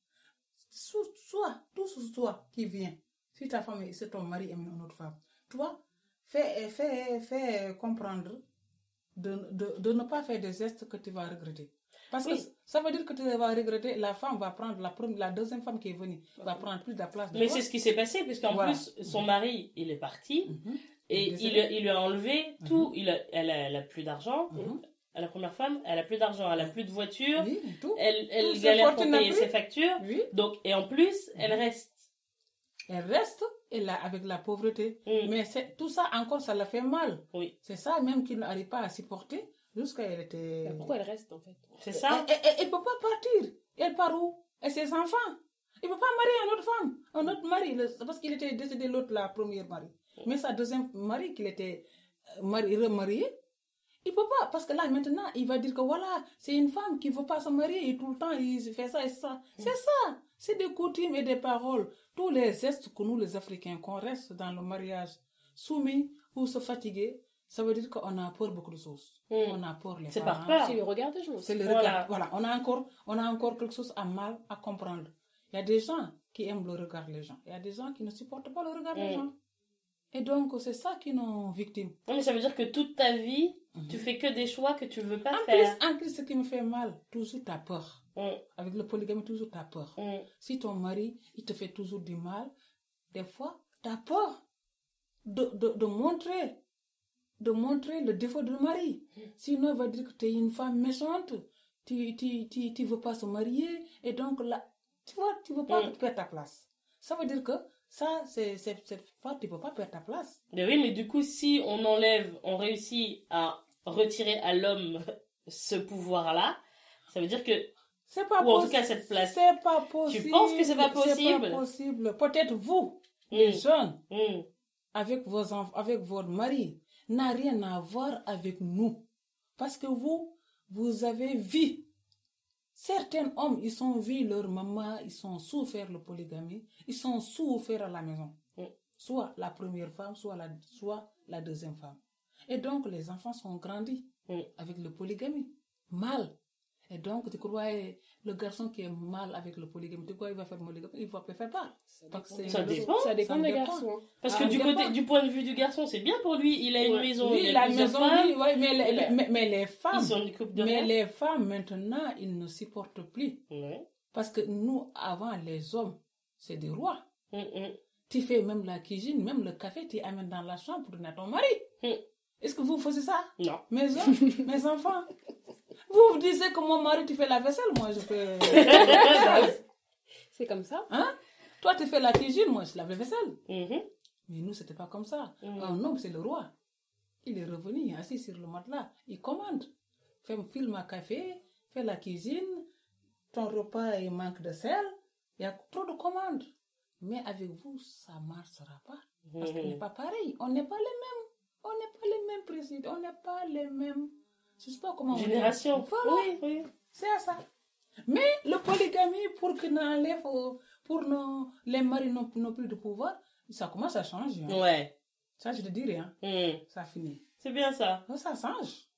Sou- Soit, tout sur toi qui vient. Si ta femme, c'est ton mari aime une autre femme, toi, fais, fais, fais comprendre de, de, de ne pas faire des gestes que tu vas regretter. Parce Oui. que ça veut dire que tu vas regretter, la femme va prendre, la, première, la deuxième femme qui est venue, va prendre plus de la place de Mais c'est ce qui s'est passé puisqu'en Voilà. plus son mari il est parti Mhm. et il, il lui a enlevé tout. Il a, elle, a, elle a plus d'argent. Mhm. La première femme, elle a plus d'argent, elle a plus de voiture. Oui, tout. Elle, elle Tout, galère ses pour payer factures. Oui. Donc, et en plus, elle reste. Elle reste et là, avec la pauvreté. Mm. Mais tout ça encore, ça la fait mal. Oui. C'est ça même qu'il n'arrive pas à supporter jusqu'à elle était. Bah, pourquoi elle reste en fait? C'est ça Elle ne peut pas partir. Elle part où? Et ses enfants Il ne peut pas marier une autre femme, un autre mari, le- parce qu'il était décédé l'autre, la première mari. Mais sa deuxième mari, qu'il était euh, mari, remarié, il peut pas, parce que là maintenant, il va dire que voilà, c'est une femme qui ne veut pas se marier et tout le temps il fait ça et ça. C'est ça, c'est des coutumes et des paroles. Tous les gestes que nous les Africains, qu'on reste dans le mariage soumis ou se fatiguer, ça veut dire qu'on a peur beaucoup de choses. Mm. On a peur les C'est par peur. C'est le regard des gens. C'est le Voilà. regard. Voilà, on a encore, on a encore quelque chose à mal à comprendre. Il y a des gens qui aiment le regard des gens. Il y a des gens qui ne supportent pas le regard des Mm. gens. Et donc, c'est ça qui nous victimes. Non, mais ça veut dire que toute ta vie, Mhm. tu fais que des choix que tu veux pas En faire. plus, en plus, ce qui me fait mal, toujours ta peur. Mm, Avec le polygamie, toujours ta peur. Si ton mari, il te fait toujours du mal, des fois, tu as peur de, de, de montrer de montrer le défaut du mari. Sinon, il va dire que tu es une femme méchante, tu ne tu, tu, tu veux pas se marier, et donc là, tu vois, tu veux pas Mm. perdre ta place. Ça veut dire que ça, c'est c'est- c'est pas, tu peux pas perdre ta place. Mais oui, mais du coup, si on enlève, on réussit à retirer à l'homme [LAUGHS] ce pouvoir-là, ça veut dire que C'est pas Ou en tout cas, cette place. C'est pas possible. penses que c'est pas C'est possible pas possible? Peut-être vous, les Mm, jeunes, mm, avec vos avec votre mari, n'a rien à voir avec nous. Parce que vous, vous avez vu. Certains hommes, ils sont vu leur maman, ils sont souffert le polygamie, ils sont souffert à la maison. Mm. Soit la première femme, soit la, soit la deuxième femme. Et donc, les enfants sont grandis Mm. avec le polygamie. Mal. Et donc, tu crois, eh, le garçon qui est mal avec le polygamie, tu crois, il va faire polygamie, il va pas faire pas. Parce que c'est Ça une- dépend. Ça dépend des garçons. Parce Ah, que du côté, du point de vue du garçon, c'est bien pour lui. Il a une maison, Oui, il a la plusieurs maison, femmes, oui, oui, mais, les, Il a- mais, mais les Ils femmes, une de mais rien. les femmes maintenant, ils ne supportent plus. Ouais. Parce que nous, avant, les hommes, c'est des rois. Mm, mm. Tu fais même la cuisine, même le café, tu amènes dans la chambre pour donner à ton mari. Mm. Est-ce que vous faisiez ça? Non. Mes [LAUGHS] hommes, mes enfants Vous vous disiez que mon mari, tu fais la vaisselle, moi je fais... [LAUGHS] C'est comme ça. Hein? Toi, tu fais la cuisine, moi je lave la vaisselle. Mhm. Mais nous, c'était pas comme ça. Mhm. Un homme, c'est le roi. Il est revenu, assis sur le matelas. Il commande. Fais file ma café, fais la cuisine. Ton repas, il manque de sel. Il y a trop de commandes. Mais avec vous, ça ne marchera pas. Parce qu'on n'est Mhm. pas pareil. On n'est pas les mêmes. On n'est pas les mêmes présidents. On n'est pas les mêmes. Je sais pas comment on dit. Génération. Voilà. Oui, oui. C'est ça. Mais le polygamie, pour que n'enlève, pour nos, les maris n'ont plus de pouvoir, ça commence à changer. hein. Ouais. Ça, je te dis rien. Mm. Ça finit. C'est bien ça. Oh, Ça change.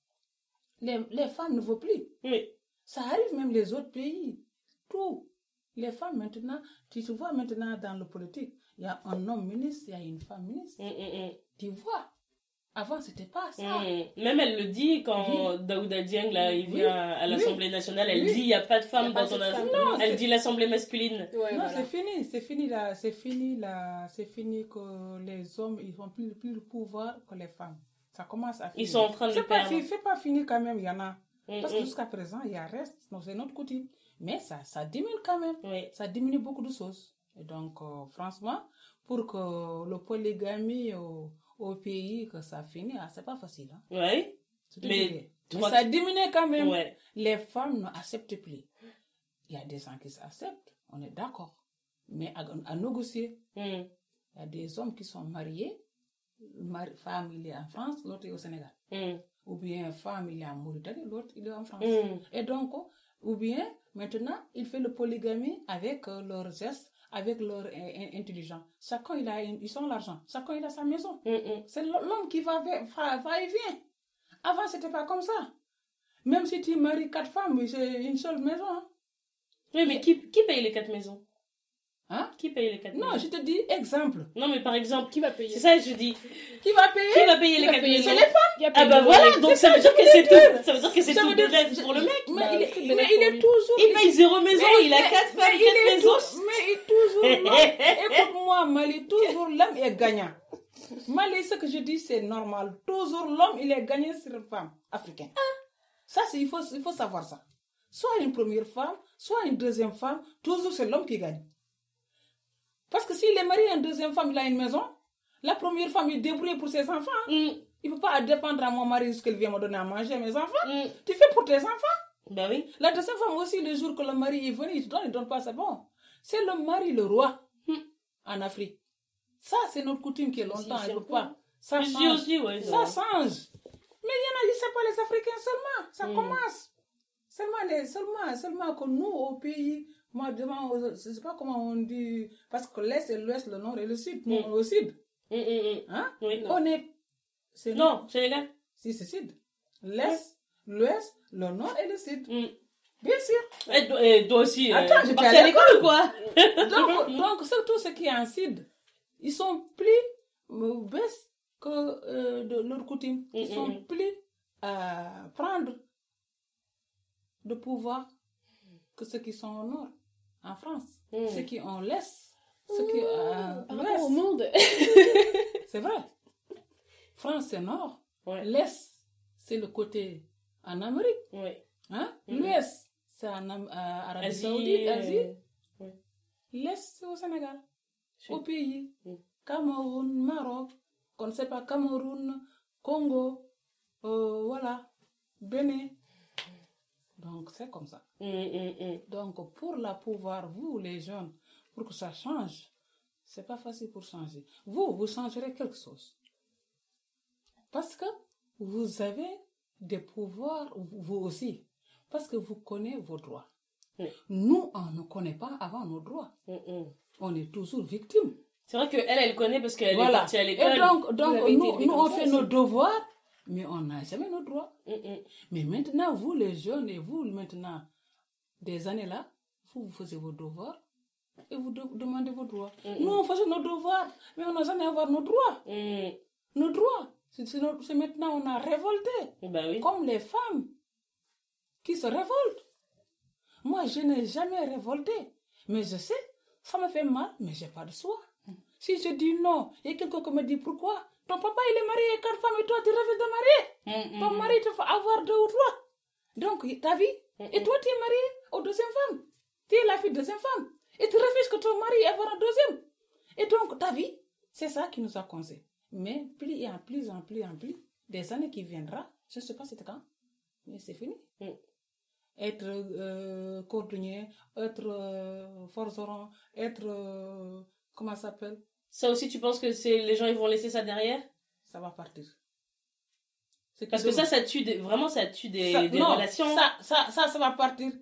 Les, les femmes ne veulent plus. Oui. Ça arrive même les autres pays. Tout. Les femmes maintenant, tu te vois maintenant dans le politique, il y a un homme ministre, il y a une femme ministre. Mm, mm, mm. Tu vois. Avant, c'était pas ça. Mm. Même elle le dit quand Daouda Dieng, là, il Oui. vient à l'Assemblée nationale, elle Oui. dit il n'y a pas de Y femme a pas dans femme. assemblée. Non, Elle dit l'Assemblée masculine. Ouais, non, voilà. c'est fini, c'est fini là, c'est fini là, c'est fini que les hommes ils ont plus, plus le pouvoir que les femmes. Ça commence à finir. Ils sont en train de perdre. c'est pas fini quand même, il y en a. Mm, Parce que mm. jusqu'à présent, il y a reste, donc c'est notre coutume. Mais ça, ça diminue quand même. Oui. Ça diminue beaucoup de choses. Et donc, euh, franchement, pour que le polygamie au, au pays, que ça finisse, ah, c'est pas facile. Hein. Te Mais ça diminue quand même. Ouais. Les femmes n'acceptent plus. Il y a des gens qui s'acceptent, on est d'accord. Mais à, à négocier, Mm. il y a des hommes qui sont mariés, mari, femme il est en France, l'autre est au Sénégal. Mm. Ou bien femme il est en Mauritanie, l'autre il est en France. Mm. Et donc, ou bien maintenant, il fait le polygamie avec euh, leurs gestes, avec leur euh, in- intelligence. Chacun il a, ils ont l'argent, chacun il a sa maison. Mm, mm. C'est l'homme qui va, va, va- va et vient. Avant, c'était pas comme ça. Même si tu maries quatre femmes, c'est une seule maison. hein. Oui, mais qui, qui paye les quatre maisons? Hein? Qui paye les quatre Non, maisons je te dis exemple. Non, mais par exemple, Qui va payer? c'est ça que je dis. Qui va payer? Qui va payer Qui les va quatre payer maisons C'est les femmes. Ah bah voilà, donc ça veut dire que c'est tout. Ça veut dire que c'est Ça tout veut dire- bénéfice pour le mec. Mais, Bah, il, est, mais il toujours. Il paye zéro maison, Mais il a est- quatre mais femmes, il quatre est maisons. tou- Mais il est toujours [LAUGHS] l'homme. Écoute-moi, Mali, toujours l'homme est gagnant. Mali, ce que je dis, c'est normal. Toujours l'homme, il est gagnant sur une femme africaine. Ça, c'est, il, faut, il faut savoir ça. Soit une première femme, soit une deuxième femme, toujours c'est l'homme qui gagne. Parce que s'il est marié à une deuxième femme, il a une maison. La première femme, il débrouille pour ses enfants. Mm. Il ne peut pas dépendre à mon mari ce qu'il vient me donner à manger, mes enfants. Mm. Tu fais pour tes enfants. Bah oui. La deuxième femme aussi, le jour que le mari est venu, il te donne, il ne donne pas, c'est bon. C'est le mari, le roi, Hmm. en Afrique. Ça, c'est notre coutume qui est longtemps, elle pas. Ça change. aussi, ouais. Ça change. Mais il y en a, c'est pas les Africains seulement. Ça commence. Seulement, les, seulement, seulement que nous, au pays, moi, devant, je sais pas comment on dit, parce que l'Est et l'Ouest, le Nord et le Sud, nous, Hmm. on est au Sud. Mm, mm, mm. Hein? Oui. On est. c'est Non, Sénégal. Si, c'est Sud. L'Est, l'Ouest, le Nord et le Sud. Mm. Bien sûr. Et, toi- et toi aussi, Attends, euh, j'étais à l'école ou quoi? [LAUGHS] Donc, [LAUGHS] donc, surtout ceux qui en Sud, ils sont plus euh, baisse que euh, de leur coutume. Ils Mm, sont mm, mm. plus à prendre de pouvoir que ceux qui sont au nord, en France. Mm. Ceux qui ont l'Est, ceux qui euh, Par au monde. [LAUGHS] C'est vrai. France, c'est nord. Ouais. L'Est, c'est le côté en Amérique. Oui. Hein? Mm. L'Ouest, c'est en euh, Arabie Asie, Saoudite, euh, Asie. ouais. L'Est, c'est au Sénégal. Au pays. Mm. Cameroun, Maroc, qu'on ne sait pas, Cameroun, Congo, euh, voilà, Bénin. Donc, c'est comme ça. Mm, mm, mm. Donc, pour la pouvoir, vous, les jeunes, pour que ça change, c'est pas facile pour changer. Vous, vous changerez quelque chose. Parce que vous avez des pouvoirs, vous aussi. Parce que vous connaissez vos droits. Nous, on ne connaît pas avant nos droits. On est toujours victime. C'est vrai qu'elle, elle connaît parce qu'elle est Voilà. partie à Et l'école. donc, donc nous, nous, on fait aussi. nos devoirs, mais on n'a jamais nos droits. Mm, mm. Mais maintenant, vous, les jeunes, et vous, maintenant, des années là, vous, vous faisiez vos devoirs et vous de- demandez vos droits. Mm, Nous, on faisait nos devoirs, mais on n'a jamais avoir nos droits. Nos droits. C'est maintenant, on a révolté, Bah oui. comme les femmes qui se révoltent. Moi, je n'ai jamais révolté, mais je sais, ça me fait mal, mais j'ai pas de choix. Si je dis non, il y a quelqu'un qui me dit pourquoi Ton papa, il est marié avec quatre femmes et toi, tu refuses de marier. Mm, mm. Ton mari te fait avoir deux ou trois. Donc, ta vie. Mm, Et toi, tu es marié aux deuxième femme. Tu es la fille de deuxième femme. Et tu refuses que ton mari ait avoir un deuxième. Et donc, ta vie, c'est ça qui nous a conseillé. Mais plus et en plus, en plus, en plus, des années qui viendront, je ne sais pas c'était quand, mais c'est fini. Mm. Être euh, cordonnier, être euh, forgeron, être, euh, comment ça s'appelle? Ça aussi, tu penses que c'est les gens ils vont laisser ça derrière? Ça va partir. Parce que ça, ça tue des... vraiment, ça tue des, Ça- des non, relations. Ça, ça, ça, ça va partir.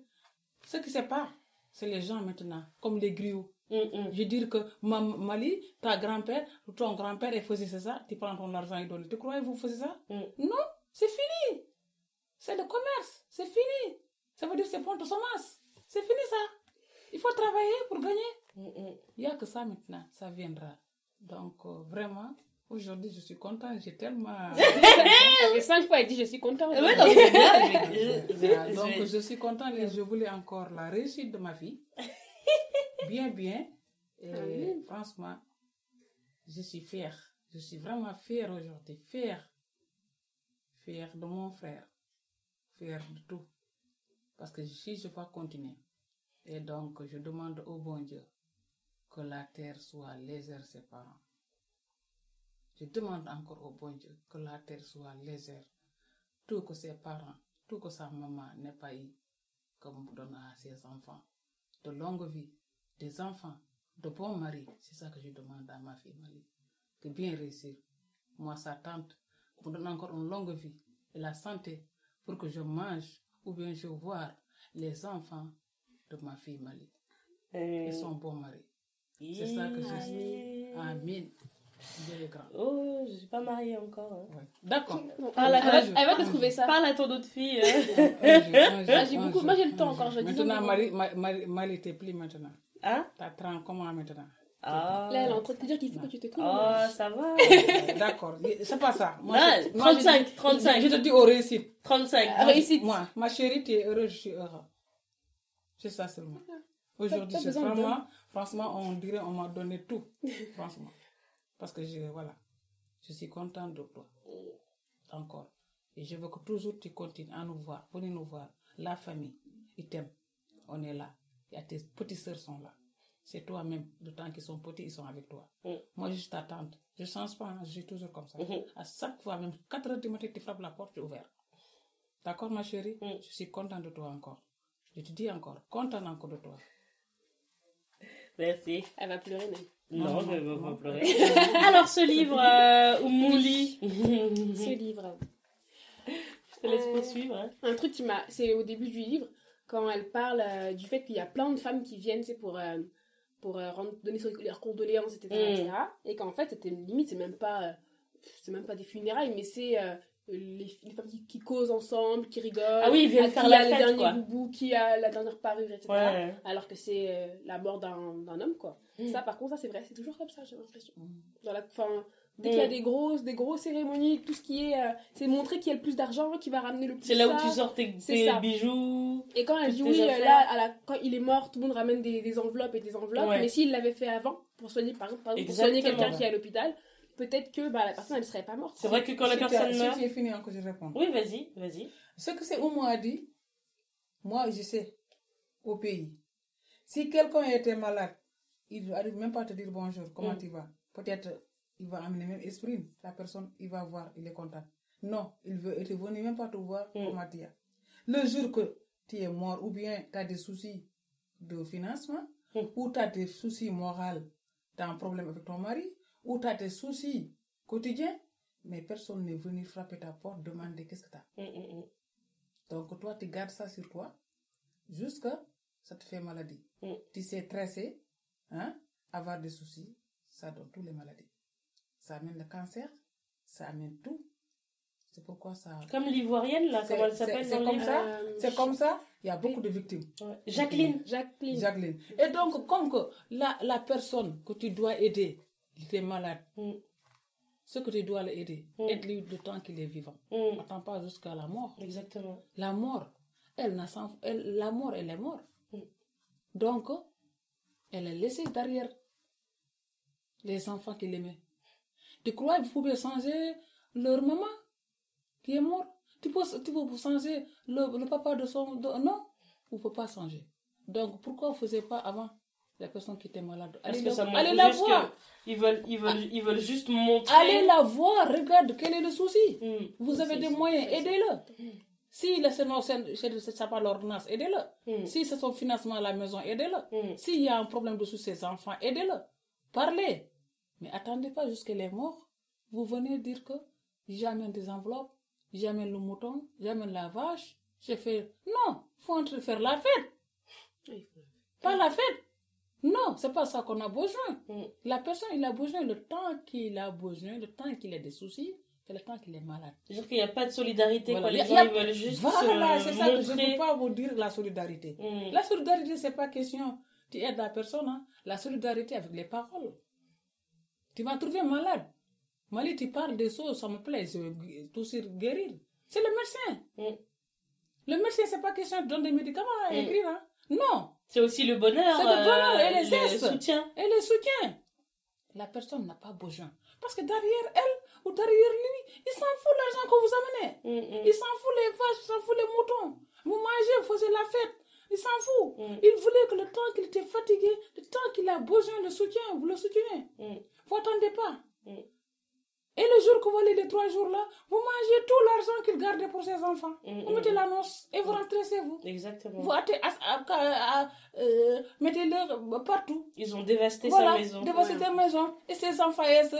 Ce qui sépare, c'est les gens maintenant, comme les griots. Mm. Je veux dire que ma, Mali, ta grand-père, ton grand-père, il faisait ça, tu prends ton argent et donne. Tu crois que vous faisiez ça? Mm. Non, c'est fini. C'est le commerce, c'est fini. Ça veut dire que c'est pour ton semence. C'est fini ça. Il faut travailler pour gagner. Mm, mm. Il n'y a que ça maintenant, ça viendra. Donc, euh, vraiment, Aujourd'hui, je suis contente. J'ai tellement. [LAUGHS] Fait cinq fois, dit je suis contente. C'est bien. [LAUGHS] je je Ah, donc, suis contente et je voulais encore la réussite de ma fille. [LAUGHS] Bien, bien. Et Amen. franchement, je suis fière. Je suis vraiment fière aujourd'hui. Fière. Fière de mon frère. Fière de tout. Parce que si je vais continuer. Et donc, je demande au bon Dieu que la terre soit légère ses parents. Je demande encore au bon Dieu que la terre soit légère. Tout que ses parents, tout que sa maman n'ait pas eu, comme donne à ses enfants. De longue vie, des enfants, de bons maris. C'est ça que je demande à ma fille Mali. Que bien réussir. Moi, sa tante, me donne encore une longue vie et la santé pour que je mange ou bien je vois les enfants de ma fille Mali et son bon mari. C'est ça que je suis. Amen. Dieu est grand. Oh, je suis pas mariée encore. hein. Ouais. D'accord. Ah, elle, va, te trouver ça. Parle à ton autre fille. hein. Ah, j'ai beaucoup- moi, j'ai le temps encore, je dis Maintenant. Marie, Marie, Marie, Marie t'es plus maintenant. Hein? T'as 30 comment maintenant? Ah. Là, elle est en train de te dire qu'il faut que tu te calmes. Oh, ça va. [LAUGHS] D'accord, c'est pas ça. Moi, Ah, je- moi, je 35, dis- 35. Je te dis au réussite. 35. Ah, réussite. Moi, ma chérie, tu es heureuse, je suis heureux. C'est ça seulement. Aujourd'hui, c'est besoin de vraiment, franchement, on dirait on m'a donné tout. [LAUGHS] franchement. Parce que je, voilà, je suis contente de toi. Encore. Et je veux que toujours tu continues à nous voir. Venez nous voir. La famille, ils t'aiment. On est là. A tes petites sœurs sont là. C'est toi-même. Temps qu'ils sont petits, ils sont avec toi. Mm. Moi, je suis ta tante. Je ne change pas. hein. Je suis toujours comme ça. Mhm. À chaque fois, même 4 heures du matin, tu frappes la porte, tu es ouvert. D'accord, ma chérie? Mm. Je suis contente de toi encore. Je te dis encore, contente encore de toi. Merci. Elle va pleurer, même. Non, Non, je vais non, pas pleurer. [LAUGHS] Alors, ce livre, euh, Oumouli. Ce livre. Je te laisse Euh, poursuivre. hein. Un truc qui m'a. C'est au début du livre, quand elle parle euh, du fait qu'il y a plein de femmes qui viennent, c'est pour. euh, pour euh, rendre- donner leurs condoléances, etc. Mm. etc. Et qu'en fait, c'était limite, c'est même pas. euh, c'est même pas des funérailles, mais c'est euh, les, les femmes qui, qui causent ensemble, qui rigolent. Ah oui, ils viennent faire qui la a le dernier quoi. boubou, qui a la dernière parure, etc. Ouais. Alors que c'est euh, la mort d'un homme, quoi. Mm. Ça, par contre, ça, c'est vrai, c'est toujours comme ça, j'ai l'impression. Mm. Dans la, fin, dès qu'il y a Mm. des grosses, des grosses cérémonies, tout ce qui est. euh, c'est montrer qui a le plus d'argent, qui va ramener le plus C'est là où ça. tu sors tes, bijoux. Et quand elle dit oui, affaires. là, à la- quand il est mort, tout le monde ramène des, des enveloppes et des enveloppes. Ouais. Mais s'il l'avait fait avant, pour soigner, par exemple, pour soigner quelqu'un qui est à l'hôpital, peut-être que bah, la personne, elle serait pas morte. C'est vrai que quand la as- personne meurt. es fini encore, je réponds. Oui, vas-y, vas-y. Ce que c'est Oumou a dit, moi je sais, au pays. Si quelqu'un était malade, il n'arrive même pas à te dire bonjour, comment Mm. tu vas? Peut-être il va amener même esprit, la personne, il va voir, il est content. Non, il veut est venu même pas te voir Mm. comment tu es. Le jour que tu es mort, ou bien tu as des soucis de financement, Mm. ou tu as des soucis moraux, tu as un problème avec ton mari, ou tu as des soucis quotidiens, mais personne n'est venu frapper ta porte, demander qu'est-ce que tu as. Mm, mm, mm. Donc, toi, tu gardes ça sur toi jusqu'à ça te fait maladie. Mm. Tu sais tresser, hein, avoir des soucis, ça donne toutes les maladies. Ça amène le cancer, ça amène tout. C'est pourquoi ça. Comme l'ivoirienne, là, C'est- comment elle s'appelle c'est comme ça. Euh, C'est comme ça, il y a beaucoup de victimes. Ouais. Jacqueline. Jacqueline. Jacqueline. Et donc, comme que la, la personne que tu dois aider, il est malade, Mm, ce que tu dois l'aider, Mm. aide-lui le temps qu'il est vivant. mm. Attends pas jusqu'à la mort. Exactement. La mort, elle n'a sans- elle, la mort, elle est morte. Mm. Donc, elle a laissé derrière les enfants qu'il aimait. Tu crois que vous pouvez changer leur maman qui est morte? Tu peux, tu peux changer le, le papa de son... de- non, vous ne pouvez pas changer. Donc, pourquoi vous ne faisiez pas avant? La personne qui était malade Allez, que la- ça montre allez la juste voir. ils veulent, ils veulent, ils veulent juste montrer. Allez la voir. Regarde, quel est le souci? Mm. vous avez des moyens, aidez-le. Si le Sénat, c'est pas l'ordonnance, aidez-le. Mm. Si c'est son financement à la maison, aidez-le. Mm. S'il y a un problème dessous ses enfants, aidez-le. Parlez. Mais attendez pas jusqu'elle est morte. Vous venez dire que j'amène des enveloppes, j'amène le mouton, j'amène la vache. J'ai fait. Non, faut entrer faire la fête. Pas la fête. Non, c'est pas ça qu'on a besoin. Mm. La personne, il a besoin le temps qu'il a besoin, le temps qu'il a des soucis, et le temps qu'il est malade. C'est-à-dire qu'il n'y a pas de solidarité. Voilà. Quoi. Les a- gens, a- ils veulent juste Voilà, c'est ça que je ne peux pas vous dire la solidarité. Mm. La solidarité, c'est pas question. Tu aides la personne. hein. La solidarité avec les paroles. Tu vas trouver malade. Mali, tu parles des choses, ça me plaît, je veux tout sur guérir. C'est le médecin. Mm. Le médecin, c'est pas question de donner des médicaments à Mm. écrire. Hein. Non, C'est aussi le bonheur, C'est le bonheur et les le soutien. et le soutien. La personne n'a pas besoin. Parce que derrière elle ou derrière lui, il s'en fout l'argent que vous amenez. Mm, mm. Il s'en fout les vaches, il s'en fout les moutons. Vous mangez, vous faisiez la fête. Il s'en fout. Mm. Il voulait que le temps qu'il était fatigué, le temps qu'il a besoin de soutien, vous le soutenez. Mm. Vous attendez pas. Et le jour que vous allez les trois jours là, vous mangez tout l'argent qu'il gardait pour ses enfants. Mm, Vous mm. mettez la noce et vous rentrez chez vous. Exactement. Vous hâtez euh, mettez-le partout. Ils ont dévasté Voilà, sa maison. devant cette maison. Et ses enfants et ses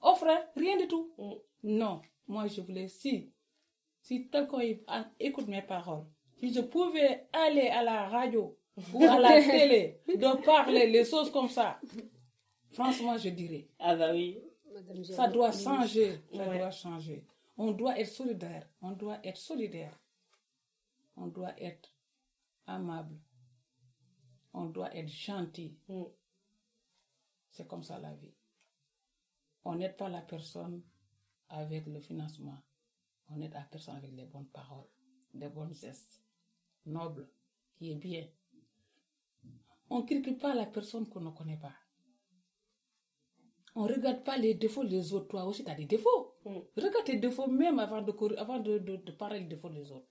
offrent rien du tout. Mm. Non, moi je voulais, si, si quelqu'un é- a- écoute mes paroles, si je pouvais aller à la radio ou à la télé [LAUGHS] de parler les choses comme ça, franchement je dirais, Ah bah oui. Ça doit changer, ça Ouais. doit changer. On doit être solidaire, on doit être solidaire, on doit être amable, on doit être gentil. Mm. C'est comme ça la vie. On n'aide pas la personne avec le financement. On aide la personne avec les bonnes paroles, les bons gestes, nobles, qui est bien. On ne critique pas la personne qu'on ne connaît pas. On ne regarde pas les défauts des autres. Toi aussi, tu as des défauts. Mm. Regarde tes défauts même avant de, avant de, de, de parler des défauts des autres.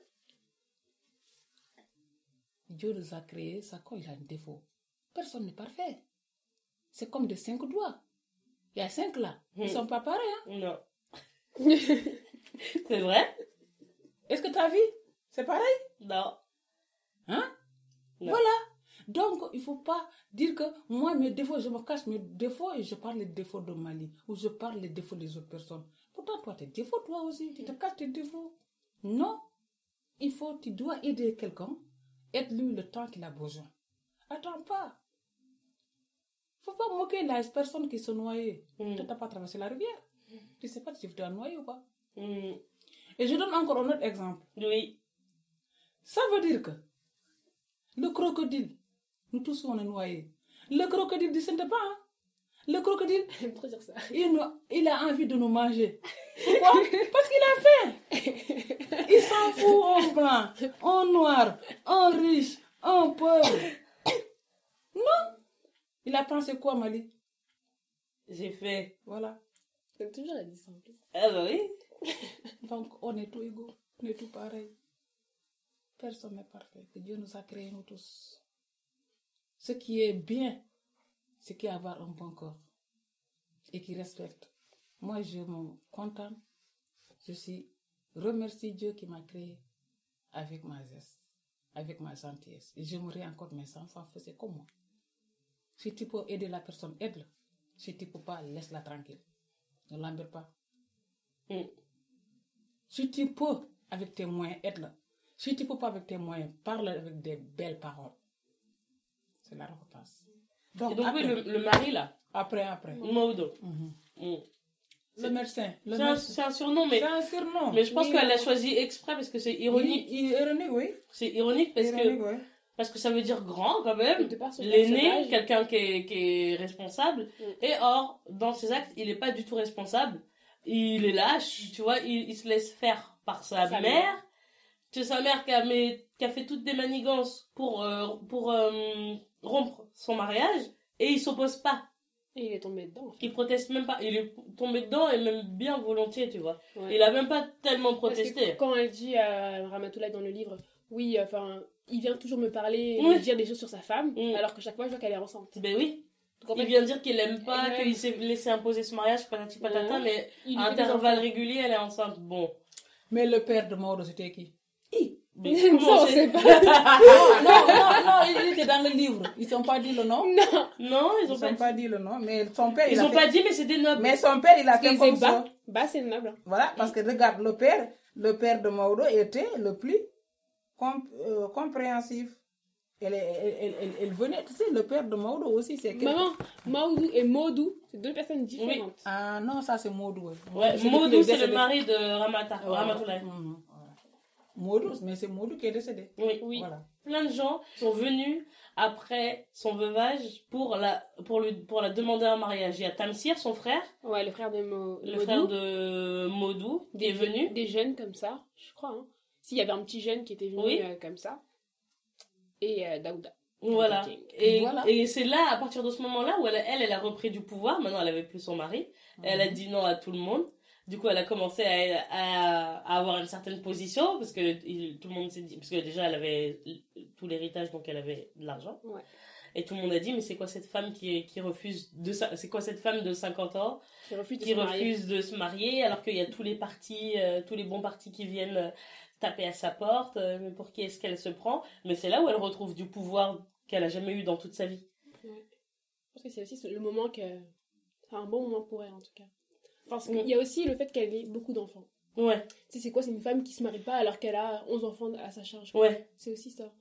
Dieu nous a créés, ça quand il a un défaut. Personne n'est parfait. C'est comme des cinq doigts. Il y a cinq là. Ils ne Mm. sont pas pareils. hein. Non. [LAUGHS] C'est vrai? Est-ce que as vu? C'est pareil? Non. Hein? Non. Voilà. Donc, il ne faut pas dire que moi, mes défauts, je me cache mes défauts et je parle les défauts de Mali ou je parle les défauts des autres personnes. Pourtant, toi, tes défauts, toi aussi, tu te caches tes défauts. Non. Il faut, tu dois aider quelqu'un. Aide-lui le temps qu'il a besoin. Attends pas. Il ne faut pas moquer la personne qui se noyait. Mm. Tu n'as pas traversé la rivière. Tu ne sais pas si tu dois noyer ou pas. Mm. Et je donne encore un autre exemple. Oui. Ça veut dire que le crocodile, nous tous on est noyés. Le crocodile ne descend pas. hein. Le crocodile, [LAUGHS] dire ça. il, nous- il a envie de nous manger. [LAUGHS] Pourquoi? Parce qu'il a faim. [LAUGHS] Il s'en fout en blanc, en noir, en riche, en pauvre. [COUGHS] Non. Il a pensé quoi, Mali? J'ai fait. Voilà. T'as toujours la dit ça en plus. Ah bah oui. Donc, on est tous égaux, on est tous pareils. Personne n'est parfait. Dieu nous a créés, nous tous. Ce qui est bien, c'est qu'il avoir un bon corps et qui respecte. Moi, je me contente. Je suis remercie Dieu qui m'a créé avec ma geste, avec ma gentillesse. Et j'aimerais encore mes enfants faisaient comme moi. Si tu peux aider la personne, aide-la. Si tu ne peux pas, laisse-la tranquille. Ne l'embête pas. Mm. Si tu peux, avec tes moyens, aide-la. Si tu ne peux pas avec tes moyens, parle avec des belles paroles. C'est la repasse. Donc, Et donc oui, après, le, le mari là, après, après. Maudo. Mhm. Mm. Le médecin. Le C'est un, médecin. c'est un surnom, mais, C'est un surnom. mais je pense Oui, qu'elle l'a oui. choisi exprès parce que c'est ironique. Oui, ironique, oui. C'est ironique parce Ironique, que, oui. parce que ça veut dire grand quand même. L'aîné, quelqu'un qui est, qui est responsable. Mm. Et or, dans ses actes, il n'est pas du tout responsable. Il est lâche, tu vois, il, il se laisse faire par sa, Sa mère. mère. C'est sa mère qui a, mis- qui a fait toutes des manigances pour, euh, pour euh, rompre son mariage. Et il s'oppose pas. Et il est tombé dedans. en fait. Il proteste même pas. Il est tombé dedans et même bien volontiers, tu vois. Ouais. Il a même pas tellement Parce que protesté. quand elle dit à Ramatoulaye dans le livre, oui, enfin, il vient toujours me parler, Oui. me dire des choses sur sa femme, Mm. alors que chaque fois je vois qu'elle est enceinte. Ben oui. Donc en Il vient dire qu'il aime pas, Ouais. qu'il s'est laissé imposer ce mariage, patati patata, Ouais. mais il à intervalles réguliers, elle est enceinte. Bon. Mais le père de Mauro, c'était qui? Mais Ça, [LAUGHS] comment on c'est- pas. [LAUGHS] non, non, non, il était dans le livre. Ils n'ont pas dit le nom. Non, Non, ils Ils ont n'ont pas pas dit le nom. Mais son père, il Ils a ont fait- pas dit, mais c'est des nobles. Mais son père, il a parce fait comme ça. bas. Bas, c'est noble. Voilà, parce que regarde, le père, le père de Mauro était le plus com- euh, compréhensif. Elle, elle, elle, elle- elle venait, tu sais, le père de Mauro aussi, c'est que... Maman, Maoudou et Maudou, c'est deux personnes différentes. Ah non, ça c'est Maudou. ouais. Maudou, c'est le mari de Ramata, Ouais, Ramatoulaye. mhm, ouais. Modou, mais c'est Modou qui est décédé. Oui. Oui. Voilà. Plein de gens sont venus après son veuvage pour la, pour le, pour la demander en mariage. Il y a Tamsir, son frère, Ouais, le frère de Mo... le Modou. frère de Modou, qui est venu. Des jeunes comme ça, je crois. Hein. S'il y avait un petit jeune qui était venu Oui. euh, comme ça. Et euh, Daouda. Voilà. Et, Voilà. et c'est là, à partir de ce moment-là, où elle, elle, elle a repris du pouvoir. Maintenant, elle avait plus son mari. Elle a dit non à tout le monde. Du coup, elle a commencé à, à, à avoir une certaine position parce que il- tout le monde s'est dit, parce que déjà, elle avait tout l'héritage, donc elle avait de l'argent. Ouais. Et tout le monde a dit, mais c'est quoi cette femme qui, qui refuse de, c'est quoi cette femme de 50 ans Qui refuse de qui se marier. refuse de se marier alors qu'il y a tous les partis, euh, tous les bons partis qui viennent euh, taper à sa porte. euh, mais pour qui est-ce qu'elle se prend? Mais c'est là où elle retrouve du pouvoir qu'elle a jamais eu dans toute sa vie. Je pense que c'est aussi le moment que. C'est un bon moment pour elle en tout cas. Parce Mm. qu'il y a aussi le fait qu'elle ait beaucoup d'enfants. Ouais, Tu sais, c'est quoi C'est une femme qui se marie pas alors qu'elle a 11 enfants à sa charge. ouais, C'est aussi ça.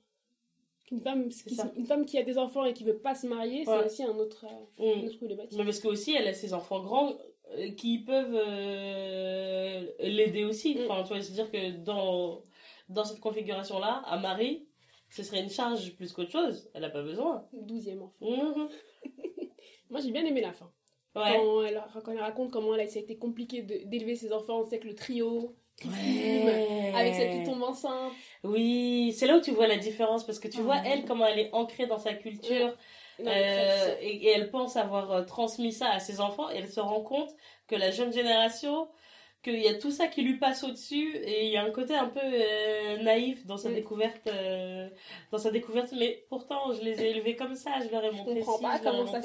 Une femme, qui, ça. une femme qui a des enfants et qui veut pas se marier, c'est Ouais. aussi un autre, euh, Mm. une autre problématique. Mais parce que aussi elle a ses enfants grands euh, qui peuvent euh, l'aider aussi. Mm. Enfin, tu vois, c'est-à-dire que dans dans cette configuration-là, à Marie, ce serait une charge plus qu'autre chose. Elle a pas besoin. Douzième enfant. Mhm. [LAUGHS] Moi, j'ai bien aimé la fin. Ouais. Quand, elle, quand elle raconte comment elle a, ça a été compliqué d'élever ses enfants, c'est avec le trio, Ouais. avec celle qui tombe enceinte. Oui, c'est là où tu vois la différence parce que tu vois elle comment elle est ancrée dans sa culture Non, euh, et, et elle pense avoir euh, transmis ça à ses enfants et elle se rend compte que la jeune génération qu'il y a tout ça qui lui passe au-dessus et il y a un côté un peu euh, naïf dans sa Mm. découverte euh, dans sa découverte mais pourtant je les ai élevés comme ça je leur ai montré comprends ci, pas je leur ai comment ça